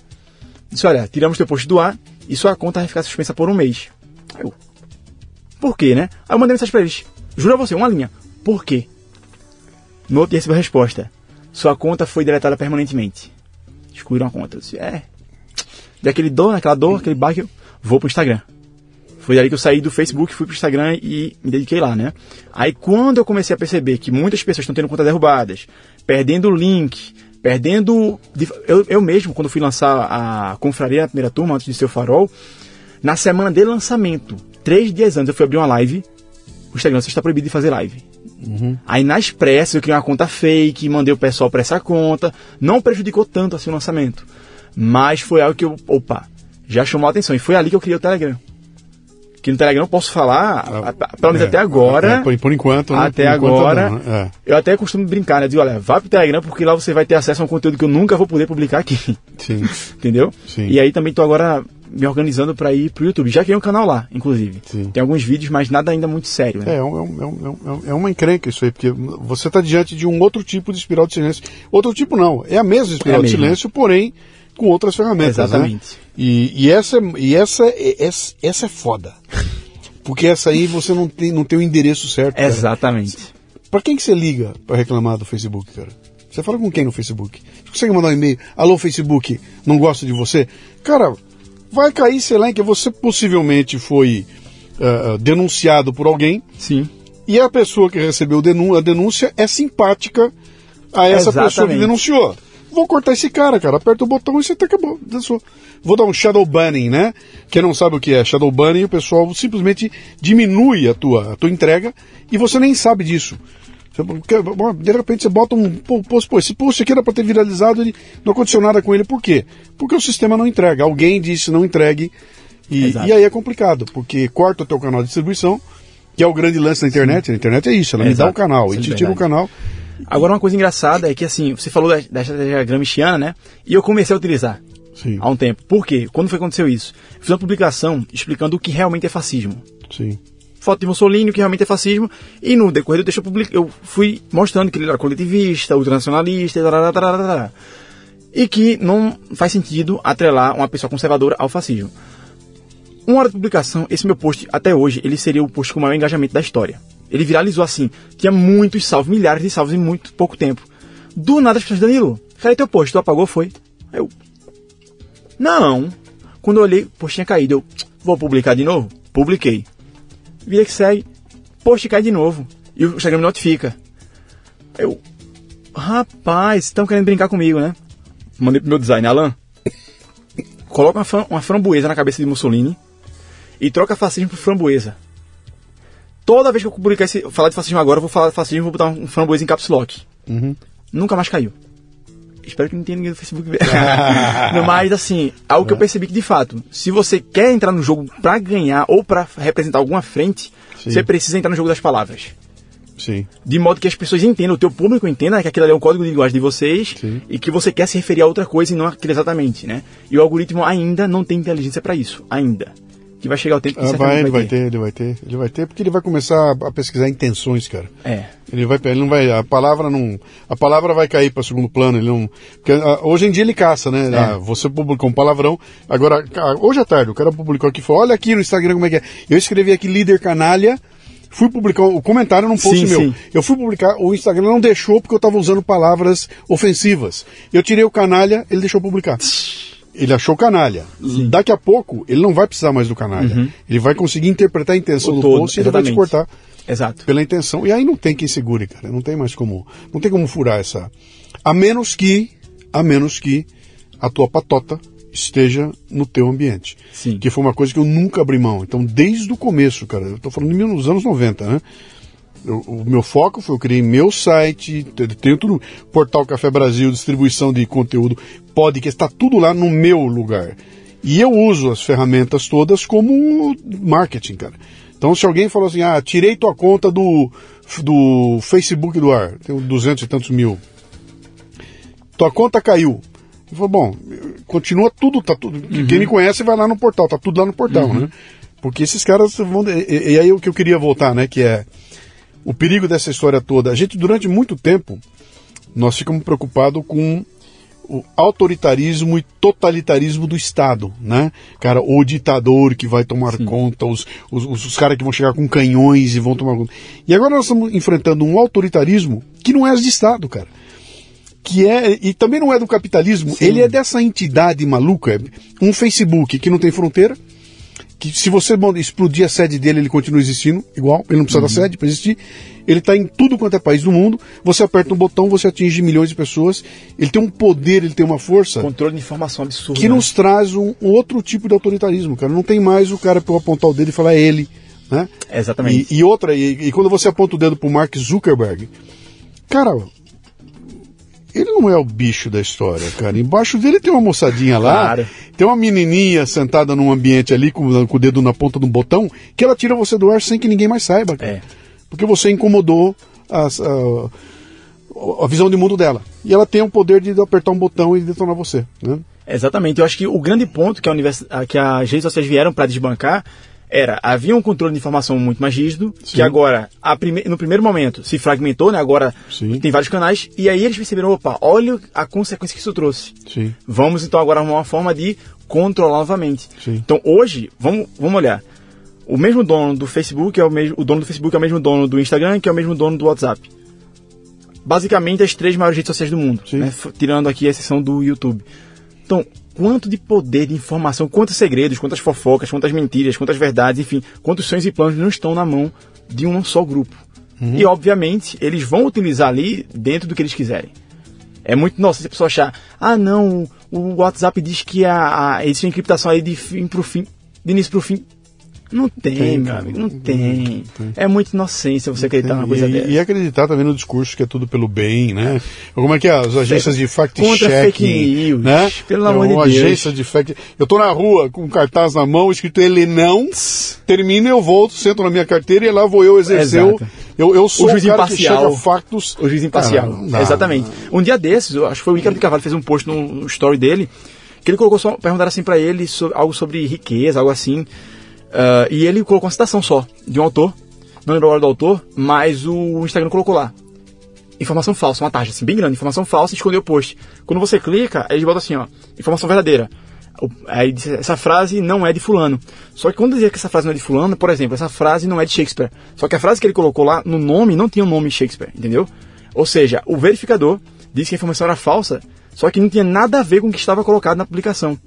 Disse, olha, tiramos teu post do ar e sua conta vai ficar suspensa por um mês. Eu, por quê, né? Aí eu mandei mensagem pra eles. Juro a você, uma linha. Por quê? No outro dia recebeu a resposta. Sua conta foi deletada permanentemente excluíram a conta. Eu disse, é. Daquele dor, naquela dor, aquele baque, eu vou pro Instagram. Foi daí que eu saí do Facebook, fui pro Instagram e me dediquei lá, né? Aí quando eu comecei a perceber que muitas pessoas estão tendo contas derrubadas, perdendo o link, perdendo. Eu, eu mesmo, quando fui lançar a confraria na primeira turma, antes de ser o farol, na semana de lançamento, três dias antes, eu fui abrir uma live. O Instagram você está proibido de fazer live. Uhum. Aí nas pressas eu criei uma conta fake, mandei o pessoal para essa conta. Não prejudicou tanto assim o lançamento. Mas foi algo que eu, opa, já chamou a atenção. E foi ali que eu criei o Telegram. Que no Telegram eu posso falar, ah, pelo menos é, até agora. É, por, por, enquanto, né? Até por agora. Enquanto não, é. Eu até costumo brincar, né? Digo, olha, vá pro Telegram porque lá você vai ter acesso a um conteúdo que eu nunca vou poder publicar aqui. Sim. Entendeu? Sim. E aí também tô agora me organizando para ir pro YouTube. Já criei um canal lá, inclusive. Sim. Tem alguns vídeos, mas nada ainda muito sério. Né? É, é, um, é, um, é, uma encrenca isso aí, porque você está diante de um outro tipo de espiral de silêncio. Outro tipo não, é a mesma espiral é de silêncio, porém com outras ferramentas. Né? Exatamente. Né? E, e, essa, e essa, essa, essa é foda. Porque essa aí você não tem, não tem o endereço certo. Cara. Exatamente. Para quem que você liga para reclamar do Facebook, cara? Você fala com quem no Facebook? Você consegue mandar um e-mail? Alô, Facebook, não gosto de você? Cara, vai cair, sei lá, em que você possivelmente foi ah, denunciado por alguém Sim. e a pessoa que recebeu a denúncia é simpática a essa pessoa que Exatamente. denunciou. Vou cortar esse cara, cara. Aperta o botão e você tá acabou. Dançou. Vou dar um shadow banning, né? Quem não sabe o que é shadow banning, o pessoal simplesmente diminui a tua, a tua entrega e você nem sabe disso. De repente você bota um post, pô, esse post aqui era para ter viralizado e não aconteceu nada com ele. Por quê? Porque o sistema não entrega. Alguém disse não entregue. E, e aí é complicado, porque corta o teu canal de distribuição, que é o grande lance da internet. A internet é isso, ela me dá Exato. o canal Isso e é te tira o canal. Agora, uma coisa engraçada é que, assim, você falou da, da estratégia gramsciana, né? E eu comecei a utilizar Sim, há um tempo. Por quê? Quando foi que aconteceu isso? Fiz uma publicação explicando o que realmente é fascismo. sim. Foto de Mussolini, o que realmente é fascismo. E no decorrer do texto eu, public... eu fui mostrando que ele era coletivista, ultranacionalista, e que não faz sentido atrelar uma pessoa conservadora ao fascismo. Uma hora de publicação, esse meu post, até hoje, ele seria o post com o maior engajamento da história. Ele viralizou assim, tinha muitos salvos, milhares de salvos em muito pouco tempo. Do nada as pessoas, Danilo, cadê teu post? Tu apagou, foi? Eu, não. Quando eu olhei, o post tinha caído. Eu, vou publicar de novo? Publiquei. Vida que segue, post cai de novo. E o Instagram me notifica. Eu, rapaz, estão querendo brincar comigo, né? Mandei pro meu design, Alan. Coloca uma, fran- uma framboesa na cabeça de Mussolini e troca fascismo por framboesa. Toda vez que eu publicar esse, falar de fascismo agora, eu vou falar de fascismo e vou botar um framboesa em caps lock. Uhum. Nunca mais caiu. Espero que não tenha ninguém do Facebook. Não, Mas assim, algo que eu percebi que de fato, se você quer entrar no jogo pra ganhar ou pra representar alguma frente, Sim. você precisa entrar no jogo das palavras. Sim. De modo que as pessoas entendam, o teu público entenda que aquilo ali é um código de linguagem de vocês Sim. e que você quer se referir a outra coisa e não aquilo exatamente, né? E o algoritmo ainda não tem inteligência pra isso, ainda. Que vai chegar o tempo que Ah, vai, ele vai ter, ele vai ter, ele vai ter, porque ele vai começar a, a pesquisar intenções, cara. É. Ele vai, ele não vai, a palavra não, a palavra vai cair para segundo plano. Ele não, porque, ah, hoje em dia ele caça, né? É. Ah, você publicou um palavrão. Agora, ah, hoje à tarde o cara publicou aqui, falou, olha aqui no Instagram como é que é. Eu escrevi aqui líder canalha. Fui publicar o comentário num post Sim, meu. sim. Eu fui publicar, o Instagram não deixou porque eu estava usando palavras ofensivas. Eu tirei o canalha, ele deixou publicar. Ele achou canalha. Daqui a pouco, ele não vai precisar mais do canalha. Ele vai conseguir interpretar a intenção O do todo, post e ele vai te cortar Exato. pela intenção. E aí não tem quem segure, cara. Não tem mais como, não tem como furar essa. A menos que, a menos que a tua patota esteja no teu ambiente. Sim. Que foi uma coisa que eu nunca abri mão. Então, desde o começo, cara, eu tô falando de mil- nos anos 90, né? Eu- o meu foco foi eu criei meu site, te- tenho tudo, portal Café Brasil, distribuição de conteúdo, podcast, está tudo lá no meu lugar. E eu uso as ferramentas todas como marketing, cara. Então, se alguém falou assim, ah, tirei tua conta do, do Facebook do ar, tem 200 e tantos mil, tua conta caiu. Eu falei, bom, continua tudo, tá tudo. Quem me conhece vai lá no portal, tá tudo lá no portal, né? Porque esses caras vão. E, e aí o que eu queria voltar, né? Que é o perigo dessa história toda. A gente, durante muito tempo, nós ficamos preocupados com o autoritarismo e totalitarismo do Estado, né? Cara, o ditador que vai tomar conta, os, os, os, caras que vão chegar com canhões e vão tomar conta. E agora nós estamos enfrentando um autoritarismo que não é de Estado, cara que é e também não é do capitalismo, ele é dessa entidade maluca, um Facebook que não tem fronteira, que se você explodir a sede dele, ele continua existindo, igual, ele não precisa da sede para existir. Ele está em tudo quanto é país do mundo. Você aperta um botão, você atinge milhões de pessoas. Ele tem um poder, ele tem uma força Controle de informação absurdo. que né? nos traz um, um outro tipo de autoritarismo, cara. Não tem mais o cara para eu apontar o dedo e falar é ele, né? Exatamente. E, e outra, e, e quando você aponta o dedo pro Mark Zuckerberg, cara, ele não é o bicho da história, cara. Embaixo dele tem uma moçadinha lá, Claro. tem uma menininha sentada num ambiente ali com, com o dedo na ponta de um botão, que ela tira você do ar sem que ninguém mais saiba, cara. É. Porque você incomodou as- a, a visão de mundo dela. E ela tem o poder de apertar um botão e detonar você, né? Exatamente. Eu acho que o grande ponto que, a univers... que as redes sociais vieram para desbancar era havia um controle de informação muito mais rígido, Sim. que agora, prime... no primeiro momento, se fragmentou, né? Agora Sim. tem vários canais, e aí eles perceberam, opa, olha a consequência que isso trouxe. Sim. Vamos então agora arrumar uma forma de controlar novamente. Então hoje, vamos, vamos olhar. O mesmo dono do Facebook é o mesmo, o dono do Facebook é o mesmo dono do Instagram, que é o mesmo dono do WhatsApp. Basicamente as três maiores redes sociais do mundo, né? Tirando aqui a exceção do YouTube. Então, quanto de poder, de informação, quantos segredos, quantas fofocas, quantas mentiras, quantas verdades, enfim, quantos sonhos e planos não estão na mão de um só grupo. Uhum. E, obviamente, eles vão utilizar ali dentro do que eles quiserem. É muito nossa se a pessoa achar, ah não, o WhatsApp diz que a, a, existe uma encriptação aí de fim pro fim, de início pro fim. Não tem, Tem, meu amigo, não tem. É muita inocência você acreditar numa coisa e, dessa. e acreditar também no discurso que é tudo pelo bem, né? Como é que é? As agências de fact-checking, né? pelo amor Uma de Deus. agência de fact Eu tô na rua com um cartaz na mão, escrito ele não, termina, eu volto, sento na minha carteira e lá vou eu exercer o... Exato. Eu, eu sou o, juiz que imparcial. factos... O juiz imparcial. Cara, não. Exatamente. Um dia desses, eu acho que foi o Ícaro de Carvalho fez um post no, no story dele, que ele colocou só, perguntaram assim pra ele so- algo sobre riqueza, algo assim. Ah, e ele colocou uma citação só, de um autor. Não lembro a hora do autor, mas o Instagram colocou lá. Informação falsa, uma taxa assim, bem grande, informação falsa, escondeu o post. Quando você clica, aí ele bota assim, ó, informação verdadeira. Aí diz, essa frase não é de fulano. Só que quando dizia que essa frase não é de fulano, por exemplo, essa frase não é de Shakespeare. Só que a frase que ele colocou lá no nome não tinha o nome Shakespeare, entendeu? Ou seja, o verificador disse que a informação era falsa, só que não tinha nada a ver com o que estava colocado na publicação.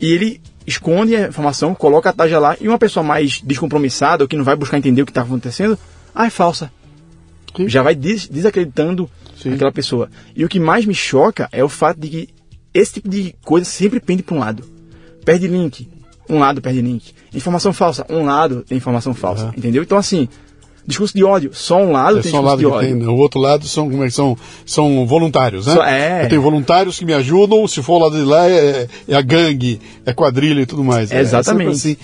E ele esconde a informação, coloca a taxa lá, e uma pessoa mais descompromissada, ou que não vai buscar entender o que está acontecendo, ah, é falsa. Sim. Já vai des- desacreditando Sim. aquela pessoa. E o que mais me choca é o fato de que esse tipo de coisa sempre pende para um lado. Perde link, um lado perde link. Informação falsa, um lado tem informação falsa. Entendeu? Então, assim, discurso de ódio, só um lado É tem só um discurso lado de que ódio. tem, né? o outro lado são, como é que são, são voluntários, né? Só- é. Eu tenho voluntários que me ajudam, se for o lado de lá é, é a gangue, é quadrilha e tudo mais. É Exatamente. sempre assim.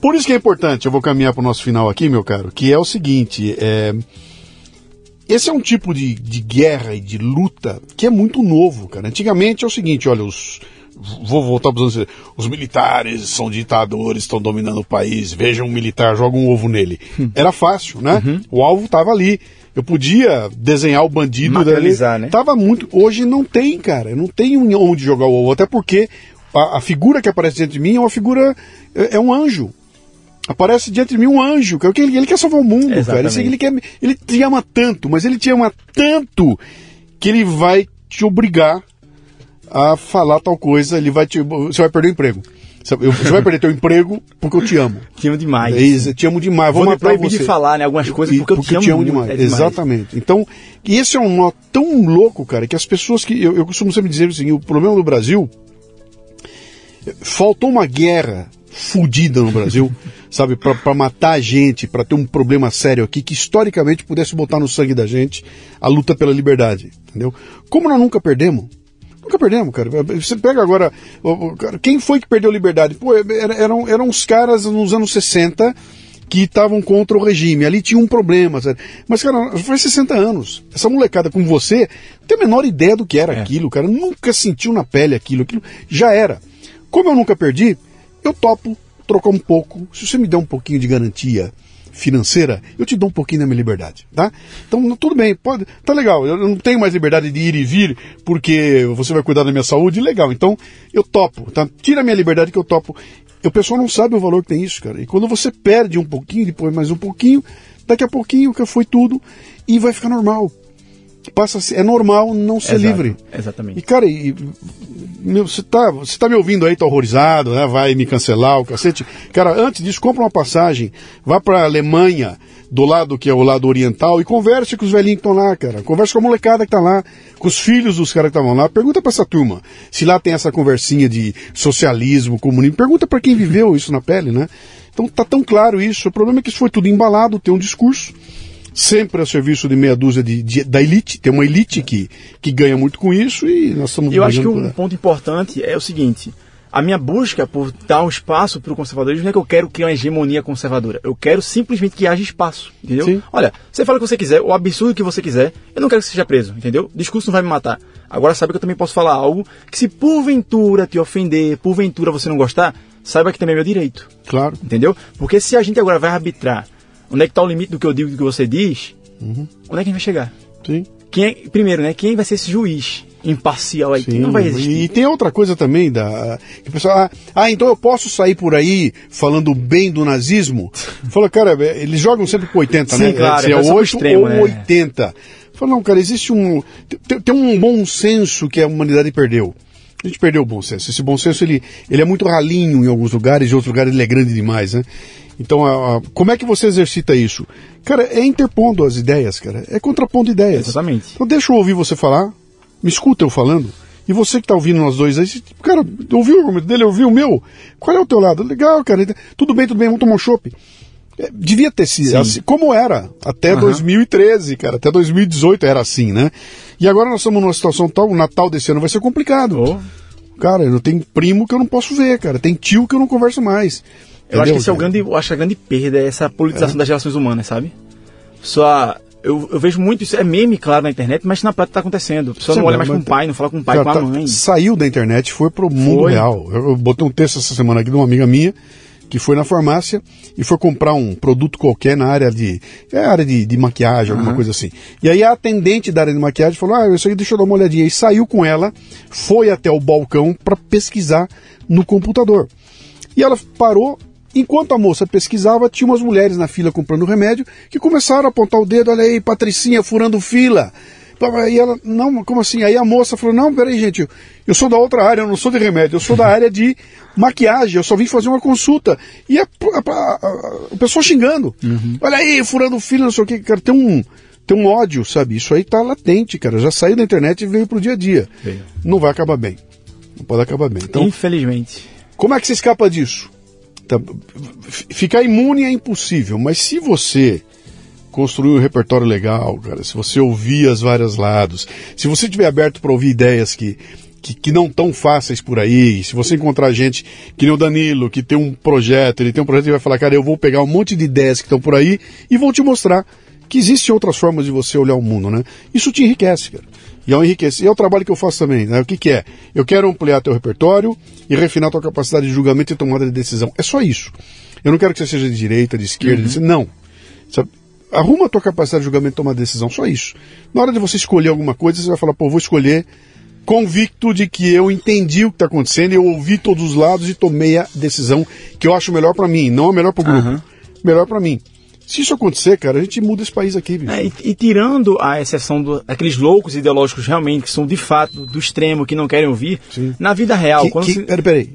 Por isso que é importante, eu vou caminhar para o nosso final aqui, meu caro, que é o seguinte, é, esse é um tipo de, de guerra e de luta que é muito novo, cara. Antigamente é o seguinte, olha, os vou voltar para os anos 60. os militares são ditadores, estão dominando o país, vejam um militar, joga um ovo nele. Era fácil, né? O alvo estava ali. Eu podia desenhar o bandido Materializar, dali. né? Tava muito. Hoje não tem, cara. Não tem onde jogar o ovo. Até porque a, a figura que aparece diante de mim é uma figura. É, é um anjo. Aparece diante de mim um anjo, cara. que Ele, ele quer salvar o mundo, cara. Exatamente. Ele, ele, quer, ele te ama tanto, mas ele te ama tanto que ele vai te obrigar a falar tal coisa. Ele vai te. Você vai perder o emprego. Eu- Você vai perder teu emprego porque eu te amo. Te amo demais. É eu te amo demais. Vou, Vou me proibir você. de falar né, algumas coisas E- porque, eu te amo, muito, demais. é demais. Exatamente. Então, e esse é um nó tão louco, cara, que as pessoas que. Eu, eu costumo sempre dizer assim: o problema do Brasil. Faltou uma guerra fudida no Brasil, sabe, pra pra matar a gente, pra ter um problema sério aqui que historicamente pudesse botar no sangue da gente a luta pela liberdade, entendeu? Como nós nunca perdemos, Nunca perdemos, cara. Você pega agora. Quem foi que perdeu a liberdade? Pô, era- eram, eram os caras nos anos 60 que estavam contra o regime. Ali tinha um problema. sabe? Mas, cara, faz 60 anos. Essa molecada com você não tem a menor ideia do que era aquilo, cara. Nunca sentiu na pele aquilo. Aquilo já era. Como eu nunca perdi, eu topo trocar um pouco. Se você me der um pouquinho de garantia financeira, eu te dou um pouquinho da minha liberdade, tá? Então, tudo bem, pode, tá legal. Eu não tenho mais liberdade de ir e vir porque você vai cuidar da minha saúde, legal. Então, eu topo, tá? Tira a minha liberdade que eu topo. E o pessoal não sabe o valor que tem isso, cara. E quando você perde um pouquinho, depois mais um pouquinho, daqui a pouquinho que foi tudo e vai ficar normal. Passa a ser, é normal não ser Exato, livre. Exatamente. E, cara, e, meu, você, tá, você tá me ouvindo aí, tá horrorizado, né? Vai me cancelar o cacete. Cara, antes disso, compra uma passagem, vá pra Alemanha, do lado que é o lado oriental, e converse com os velhinhos que estão lá, cara. Converse com a molecada que tá lá, com os filhos dos caras que estavam lá. Pergunta pra essa turma se lá tem essa conversinha de socialismo, comunismo. Pergunta pra quem viveu isso na pele, né? Então tá tão claro isso. O problema é que isso foi tudo embalado, tem um discurso sempre a serviço de meia dúzia de, de- da elite, tem uma elite que, que ganha muito com isso e nós estamos eu acho que um ponto importante é o seguinte: a minha busca por dar um espaço para o conservadorismo não é que eu quero criar uma hegemonia conservadora. Eu quero simplesmente que haja espaço, entendeu? Sim. Olha, você fala o que você quiser, o absurdo que você quiser, eu não quero que você seja preso, entendeu? O discurso não vai me matar. Agora sabe que eu também posso falar algo que se porventura te ofender, porventura você não gostar, saiba que também é meu direito. Claro. Entendeu? Porque se a gente agora vai arbitrar onde é que está o limite do que eu digo e do que você diz, Uhum. onde é que a gente vai chegar? Sim. Quem é, primeiro, né? Quem vai ser esse juiz imparcial aí? Sim. Não vai existir. E tem outra coisa também da que o pessoal, ah, ah, então eu posso sair por aí falando bem do nazismo? Fala, cara, é, eles jogam sempre com 80, Sim, né? claro, Se é é só pro 8 extremo, ou né? 80. Fala, não, cara, existe um tem, tem um bom senso que a humanidade perdeu. A gente perdeu o bom senso. Esse bom senso ele, ele é muito ralinho em alguns lugares, em outros lugares ele é grande demais, né? Então, a, a, como é que você exercita isso? Cara, é interpondo as ideias, cara. É contrapondo ideias. Exatamente. Então deixa eu ouvir você falar, me escuta eu falando. E você que tá ouvindo nós dois aí, cara, ouviu o argumento dele, ouviu o meu? Qual é o teu lado? Legal, cara. Tudo bem, tudo bem, vamos tomar um chopp. É, devia ter sido assim, como era até uhum. 2013, cara, até 2018 era assim, né? E agora nós estamos numa situação tal, o Natal desse ano vai ser complicado. Oh. Cara, eu tenho primo que eu não posso ver, cara, tem tio que eu não converso mais. Eu Entendeu? acho que esse é o grande, eu acho a grande perda, é essa politização é. das relações humanas, sabe? Só eu, eu, vejo muito isso, é meme, claro, na internet, mas na prática está acontecendo. A pessoa não olha mais com o pai, não fala com o pai, com a tá, mãe. Saiu da internet, foi pro mundo foi. real. Eu, eu botei um texto essa semana aqui de uma amiga minha que foi na farmácia e foi comprar um produto qualquer na área de é, área de, de maquiagem, alguma uhum. coisa assim. E aí a atendente da área de maquiagem falou: Ah, isso aí deixa eu dar uma olhadinha. E saiu com ela, foi até o balcão para pesquisar no computador. E ela parou, Enquanto a moça pesquisava, tinha umas mulheres na fila comprando remédio que começaram a apontar o dedo, olha aí, Patricinha furando fila. E ela, não, como assim? Aí a moça falou, não, peraí, gente, eu sou da outra área, eu não sou de remédio, eu sou da área de maquiagem, eu só vim fazer uma consulta. E a, a, a, a pessoa xingando. Uhum. Olha aí, furando fila, não sei o que, cara, tem um, tem um ódio, sabe? Isso aí tá latente, cara. Já saiu da internet e veio pro dia a dia. Não vai acabar bem. Não pode acabar bem. Então, Infelizmente. Como é que se escapa disso? Tá, ficar imune é impossível, mas se você construir um repertório legal, cara, se você ouvir as vários lados, se você estiver aberto para ouvir ideias que, que, que, não tão fáceis por aí, se você encontrar gente que nem o Danilo, que tem um projeto, ele tem um projeto e vai falar, cara, eu vou pegar um monte de ideias que estão por aí e vou te mostrar que existem outras formas de você olhar o mundo, né? Isso te enriquece, cara. E é um enriquecimento. E é o trabalho que eu faço também, né? O que, que é? Eu quero ampliar teu repertório e refinar tua capacidade de julgamento e tomada de decisão. É só isso. Eu não quero que você seja de direita, de esquerda, uhum. de... não. Sabe? Arruma a tua capacidade de julgamento e tomar decisão, só isso. Na hora de você escolher alguma coisa, você vai falar, pô, vou escolher convicto de que eu entendi o que está acontecendo, eu ouvi todos os lados e tomei a decisão que eu acho melhor para mim, não a melhor para o grupo, uhum. melhor para mim. Se isso acontecer, cara, a gente muda esse país aqui, bicho. É, e, e, tirando a exceção daqueles loucos ideológicos realmente, que são de fato do extremo, que não querem ouvir, Sim. na vida real. Que, quando que, se... Peraí, peraí.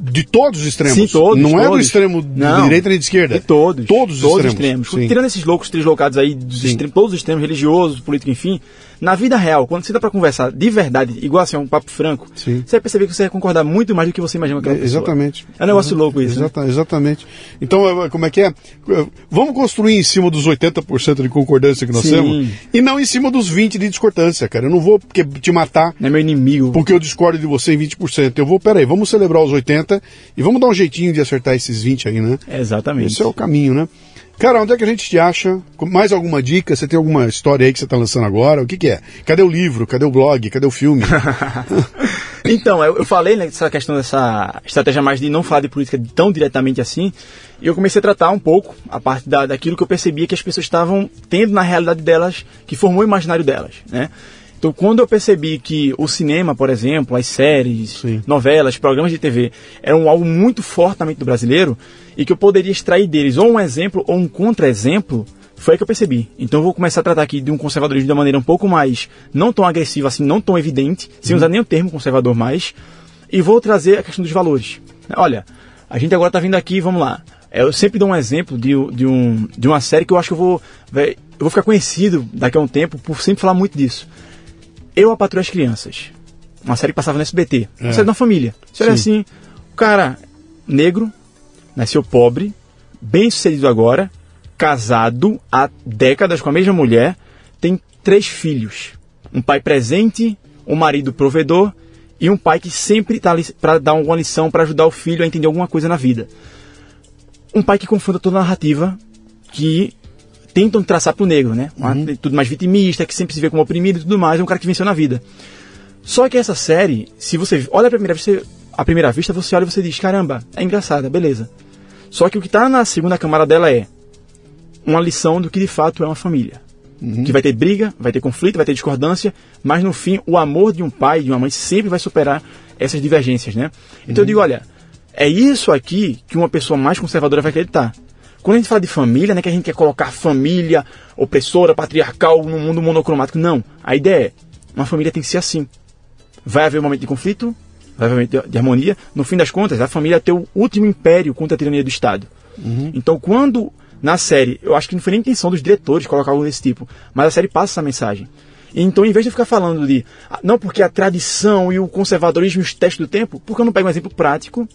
De todos os extremos. Sim, todos. Não todos. é do extremo de direita nem de esquerda. De todos. Todos os todos extremos. extremos. Tirando esses loucos trislocados aí, dos extremos, todos os extremos religiosos, políticos, enfim, na vida real, quando você dá para conversar de verdade, igual assim, um papo franco, Sim. você vai perceber que você vai concordar muito mais do que você imagina com é, Exatamente. É um negócio louco isso. Exata, né? Exatamente. Então, é, como é que é? Vamos construir em cima dos 80% de concordância que nós Sim. temos e não em cima dos 20% de discordância, cara. Eu não vou porque te matar. Não é meu inimigo. Porque eu discordo de você em 20%. Eu vou, peraí, vamos celebrar os 80% e vamos dar um jeitinho de acertar esses 20% aí, né? Exatamente. Esse é o caminho, né? Cara, onde é que a gente te acha? Mais alguma dica? Você tem alguma história aí que você está lançando agora? O que, que é? Cadê o livro? Cadê o blog? Cadê o filme? então, eu, eu falei nessa né, questão dessa estratégia mais de não falar de política tão diretamente assim, e eu comecei a tratar um pouco a parte da, daquilo que eu percebia que as pessoas estavam tendo na realidade delas, que formou o imaginário delas, né? Então, quando eu percebi que o cinema, por exemplo, as séries, Sim. novelas, programas de TV, eram algo muito forte na mente do brasileiro e que eu poderia extrair deles ou um exemplo ou um contra-exemplo, foi aí que eu percebi. Então, eu vou começar a tratar aqui de um conservadorismo de uma maneira um pouco mais, não tão agressiva assim, não tão evidente, sem uhum. usar nem o termo conservador mais, e vou trazer a questão dos valores. Olha, a gente agora está vindo aqui, vamos lá. Eu sempre dou um exemplo de, de, um, de uma série que eu acho que eu vou, eu vou ficar conhecido daqui a um tempo por sempre falar muito disso. Eu, a Patrulha as Crianças. Uma série que passava no SBT. É. Uma série de uma família. Você olha assim, o cara negro, nasceu pobre, bem sucedido agora, casado há décadas com a mesma mulher, tem três filhos. Um pai presente, um marido provedor e um pai que sempre está ali para dar alguma lição, para ajudar o filho a entender alguma coisa na vida. Um pai que confronta toda a narrativa que tentam traçar para o negro, né? Uhum. Tudo mais vitimista, que sempre se vê como oprimido e tudo mais, é um cara que venceu na vida. Só que essa série, se você olha a primeira vista, a primeira vista você olha e você diz, caramba, é engraçada, beleza. Só que o que está na segunda camada dela é uma lição do que de fato é uma família. Uhum. Que vai ter briga, vai ter conflito, vai ter discordância, mas no fim o amor de um pai e de uma mãe sempre vai superar essas divergências, né? Então uhum. eu digo, olha, é isso aqui que uma pessoa mais conservadora vai acreditar. Quando a gente fala de família, não é que a gente quer colocar família opressora, patriarcal no mundo monocromático. Não. A ideia é, uma família tem que ser assim. Vai haver um momento de conflito, razoavelmente de, de harmonia, no fim das contas, a família é o último império contra a tirania do Estado. Então, quando na série, eu acho que não foi nem intenção dos diretores colocar algo desse tipo, mas a série passa essa mensagem. Então, em vez de ficar falando de, ah, não, porque a tradição e o conservadorismo e os testes do tempo, porque eu não pego um exemplo prático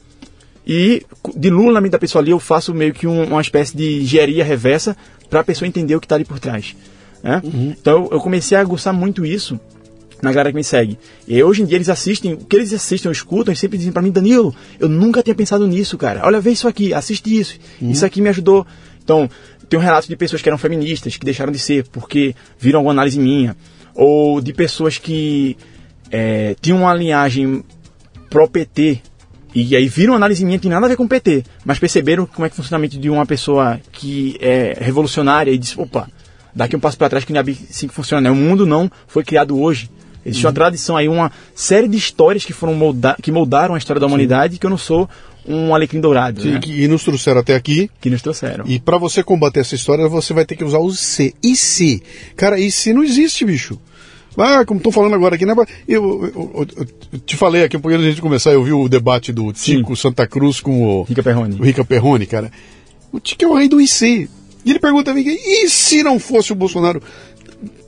e de Lula na mente da pessoa ali eu faço meio que um- uma espécie de engenharia reversa para a pessoa entender o que está ali por trás. né? Então eu- eu comecei a gostar muito isso na galera que me segue. E hoje em dia eles assistem, o que eles assistem ou escutam, eles sempre dizem para mim, Danilo, eu nunca tinha pensado nisso, cara. Olha, vê isso aqui, assiste isso. Isso aqui me ajudou. Então, tem um relato de pessoas que eram feministas, que deixaram de ser porque viram alguma análise minha. Ou de pessoas que é, tinham uma linhagem pró-PT e aí viram uma análise minha que tem nada a ver com o PT, mas perceberam como é que o funcionamento de uma pessoa que é revolucionária e disse, opa, daqui um passo para trás que é assim que funciona, né? O mundo não foi criado hoje. Existe uma tradição aí, uma série de histórias que foram molda que moldaram a história da humanidade que eu não sou um alecrim dourado, Sim, né? que- e nos trouxeram até aqui. que nos trouxeram. E pra você combater essa história, você vai ter que usar o C. E se? Cara, e se não existe, bicho? Ah, como estão falando agora aqui, né? Eu, eu- eu- eu te falei aqui um pouquinho antes de gente começar, eu vi o debate do Tico Santa Cruz com o, Rica Perrone. o Rica Perrone, cara. O Tico é o rei do IC. E ele pergunta a mim, e se não fosse o Bolsonaro?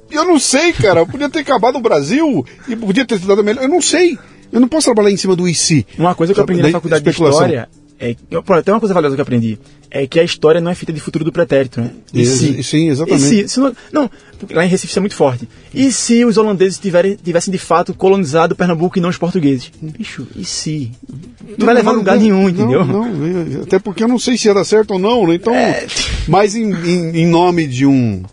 Eu não sei, cara. Eu podia ter acabado o Brasil e podia ter dado melhor. Eu não sei. Eu não posso trabalhar em cima do IC. Uma coisa que eu aprendi na faculdade de história é, eu, tem uma coisa valiosa que eu aprendi, é que a história não é feita de futuro do pretérito, né? E se- sim, exatamente. E se, se não, não, lá em Recife isso é muito forte. E se os holandeses tiverem, tivessem de fato colonizado Pernambuco e não os portugueses? Bicho, e se? Não, vai levar a lugar nenhum, entendeu? Não, não, até porque eu não sei se ia dar certo ou não, né? Então, É. mas em, em, em nome de um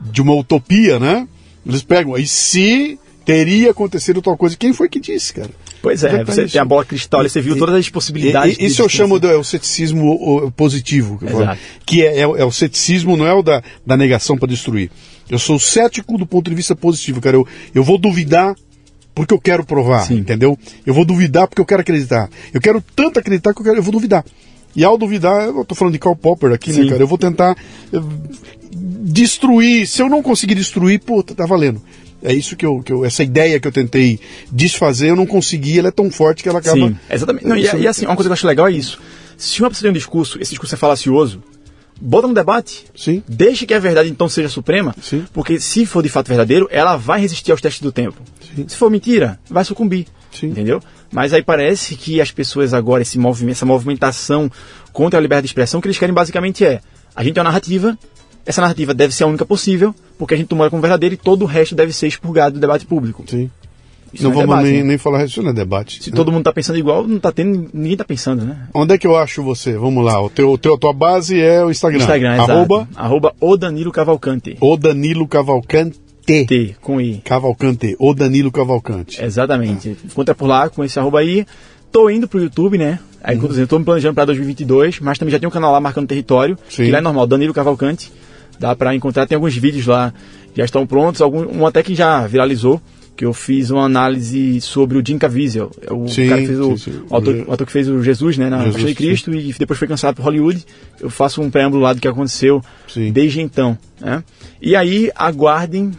de uma utopia, né? Eles pegam, e se teria acontecido tal coisa? Quem foi que disse, cara? Pois é, Exatamente você isso. tem a bola cristal, ali, você viu E- todas as possibilidades. E- e- Isso eu chamo de existência. é o ceticismo positivo, que, é, é o- é o ceticismo, não é o da, da negação para destruir. Eu sou cético do ponto de vista positivo, cara. Eu, eu vou duvidar porque eu quero provar, Sim. entendeu? Eu vou duvidar porque eu quero acreditar. Eu quero tanto acreditar que eu, quero, eu vou duvidar. E ao duvidar, eu tô falando de Karl Popper aqui, né, Sim. cara? Eu vou tentar eh, destruir. Se eu não conseguir destruir, pô, tá valendo. É isso que eu, que eu. Essa ideia que eu tentei desfazer, eu não consegui, ela é tão forte que ela acaba. Sim, exatamente. Não, e, e assim, uma coisa que eu acho legal é isso. Se uma pessoa tem um discurso, esse discurso é falacioso, bota no debate. Sim. Deixe que a verdade então seja suprema, Sim. porque se for de fato verdadeiro, ela vai resistir aos testes do tempo. Sim. Se for mentira, vai sucumbir. Sim. Entendeu? Mas aí parece que as pessoas agora, esse movimento, essa movimentação contra a liberdade de expressão, o que eles querem basicamente é: a gente tem uma narrativa, essa narrativa deve ser a única possível, porque a gente tomou como verdadeira e todo o resto deve ser expurgado do debate público. Sim. Isso não é vamos debate, nem, né? nem falar isso não é debate. Se né? todo mundo está pensando igual, não tá tendo, ninguém está pensando, né? Onde é que eu acho você? Vamos lá. O teu, teu, tua base é o Instagram. Instagram, Arroba exato. Arroba o Danilo Cavalcante. o Danilo Cavalcante. T, com I. Cavalcante. O Danilo Cavalcante. Exatamente. Encontra por lá com esse arroba aí. Tô indo pro YouTube, né? Aí, uhum. eu tô me planejando pra 2022, mas também já tem um canal lá marcando território, Sim. que lá é normal, Danilo Cavalcante. Dá pra encontrar, tem alguns vídeos lá que já estão prontos, algum, um até que já viralizou, que eu fiz uma análise sobre o Jim Caviezel, é o Sim, cara que fez o, sim, sim. o ator, o ator que fez o Jesus, né, na Jesus, de Cristo, e depois foi cancelado por Hollywood. Eu faço um preâmbulo lá do que aconteceu Sim. desde então, né? E aí, aguardem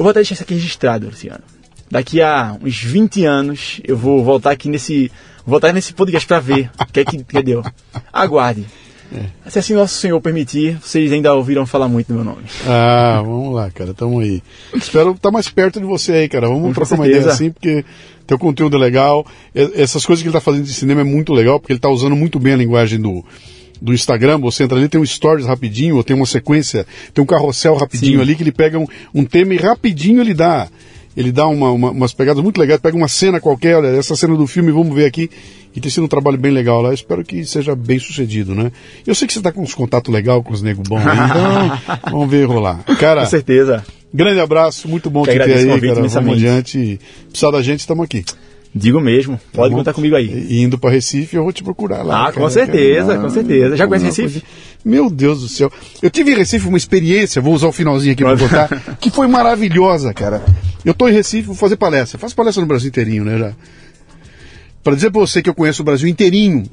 eu vou até deixar isso aqui registrado, Luciano. Daqui a uns 20 anos, eu vou voltar aqui nesse. Voltar nesse podcast pra ver o que é que, que deu. Aguarde. É. Se assim nosso Senhor permitir, vocês ainda ouviram falar muito do meu nome. Ah, vamos lá, cara. Tamo aí. Espero estar mais perto de você aí, cara. Vamos Com trocar uma ideia assim, porque teu conteúdo é legal. Essas coisas que ele tá fazendo de cinema é muito legal, porque ele tá usando muito bem a linguagem do, do Instagram. Você entra ali, tem um stories rapidinho, ou tem uma sequência, tem um carrossel rapidinho Sim. ali que ele pega um, um tema e rapidinho ele dá. Ele dá uma, uma- umas pegadas muito legais, pega uma cena qualquer, olha, essa cena do filme, vamos ver aqui. E tem sido um trabalho bem legal lá. Espero que seja bem sucedido, né? Eu sei que você tá com uns contatos legais com os nego bons aí, então vamos ver rolar. Cara, Com certeza. grande abraço, muito bom Que te ter aí, cara. Vamos adiante. Precisar da gente, estamos aqui. Digo mesmo. Pode Tá bom? contar comigo aí. E indo para Recife, eu vou te procurar lá. Ah, com certeza, com certeza. Já conhece Recife? Meu Deus do céu. Eu tive em Recife uma experiência, vou usar o finalzinho aqui para Pode. contar, que foi maravilhosa, cara. Eu tô em Recife, vou fazer palestra. Faço palestra no Brasil inteirinho, né, já. Para dizer para você que eu conheço o Brasil inteirinho,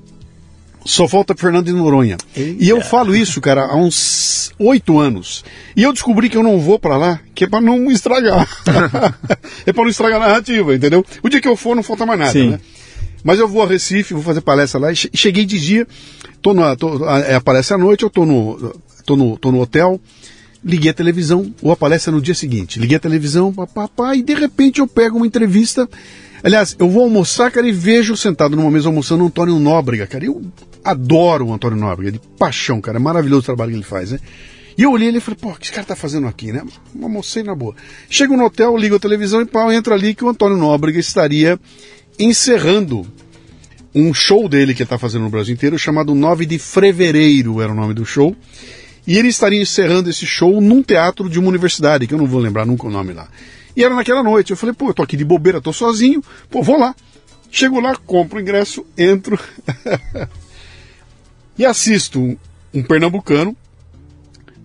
Só falta Fernando de Noronha. E eu falo isso, cara, há uns oito anos. E eu descobri que eu não vou para lá, que é para não estragar. é para não estragar a narrativa, entendeu? O dia que eu for, não falta mais nada, Sim. né? Mas eu vou a Recife, vou fazer palestra lá. e che- Cheguei de dia, tô na, tô, a, é a palestra à noite, eu tô no, tô no, tô no hotel, liguei a televisão, ou a palestra no dia seguinte. Liguei a televisão, papá, e de repente eu pego uma entrevista. Aliás, eu vou almoçar, cara, e vejo sentado numa mesa almoçando o Antônio Nóbrega, cara. Eu adoro o Antônio Nóbrega, de paixão, cara. É maravilhoso o trabalho que ele faz, né? E eu olhei ele e falei, pô, o que esse cara tá fazendo aqui, né? Almocei na boa. Chego no hotel, ligo a televisão e pau, entra ali que o Antônio Nóbrega estaria encerrando um show dele que ele está fazendo no Brasil inteiro, chamado 9 de Fevereiro, era o nome do show. E ele estaria encerrando esse show num teatro de uma universidade, que eu não vou lembrar nunca o nome lá. E era naquela noite. Eu falei, pô, eu tô aqui de bobeira, tô sozinho, pô, vou lá. Chego lá, compro o ingresso, entro e assisto um, um pernambucano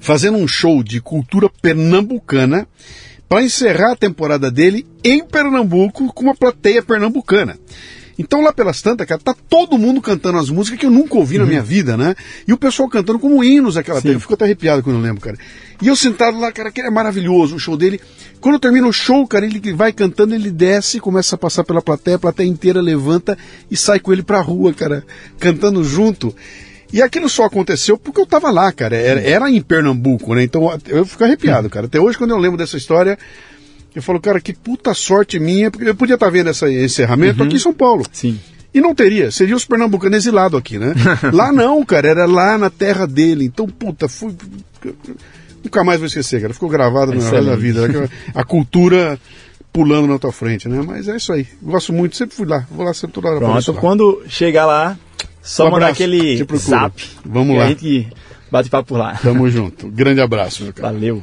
fazendo um show de cultura pernambucana para encerrar a temporada dele em Pernambuco com uma plateia pernambucana. Então lá pelas tantas, cara, tá todo mundo cantando as músicas que eu nunca ouvi na minha vida, né? E o pessoal cantando como hinos aquela terra. Eu fico até arrepiado quando eu lembro, cara. E eu sentado lá, cara, que é maravilhoso o show dele. Quando termina o show, cara, ele vai cantando, ele desce, começa a passar pela plateia, a plateia inteira levanta e sai com ele pra rua, cara, cantando junto. E aquilo só aconteceu porque eu tava lá, cara. Era, era em Pernambuco, né? Então eu fico arrepiado, cara. Até hoje, quando eu lembro dessa história, eu falo, cara, que puta sorte minha, porque eu podia estar vendo esse encerramento aqui em São Paulo. Sim. E não teria, seria os pernambucanos exilados aqui, né? lá não, cara, era lá na terra dele. Então, puta, fui. Nunca mais vou esquecer, cara. Ficou gravado no resto da vida. A cultura pulando na tua frente, né? Mas é isso aí. Gosto muito, sempre fui lá. Vou lá sempre toda hora Pronto, quando chegar lá, só Um mandar abraço, aquele zap. Vamos lá. A gente bate papo por lá. Tamo junto. Grande abraço, meu cara. Valeu.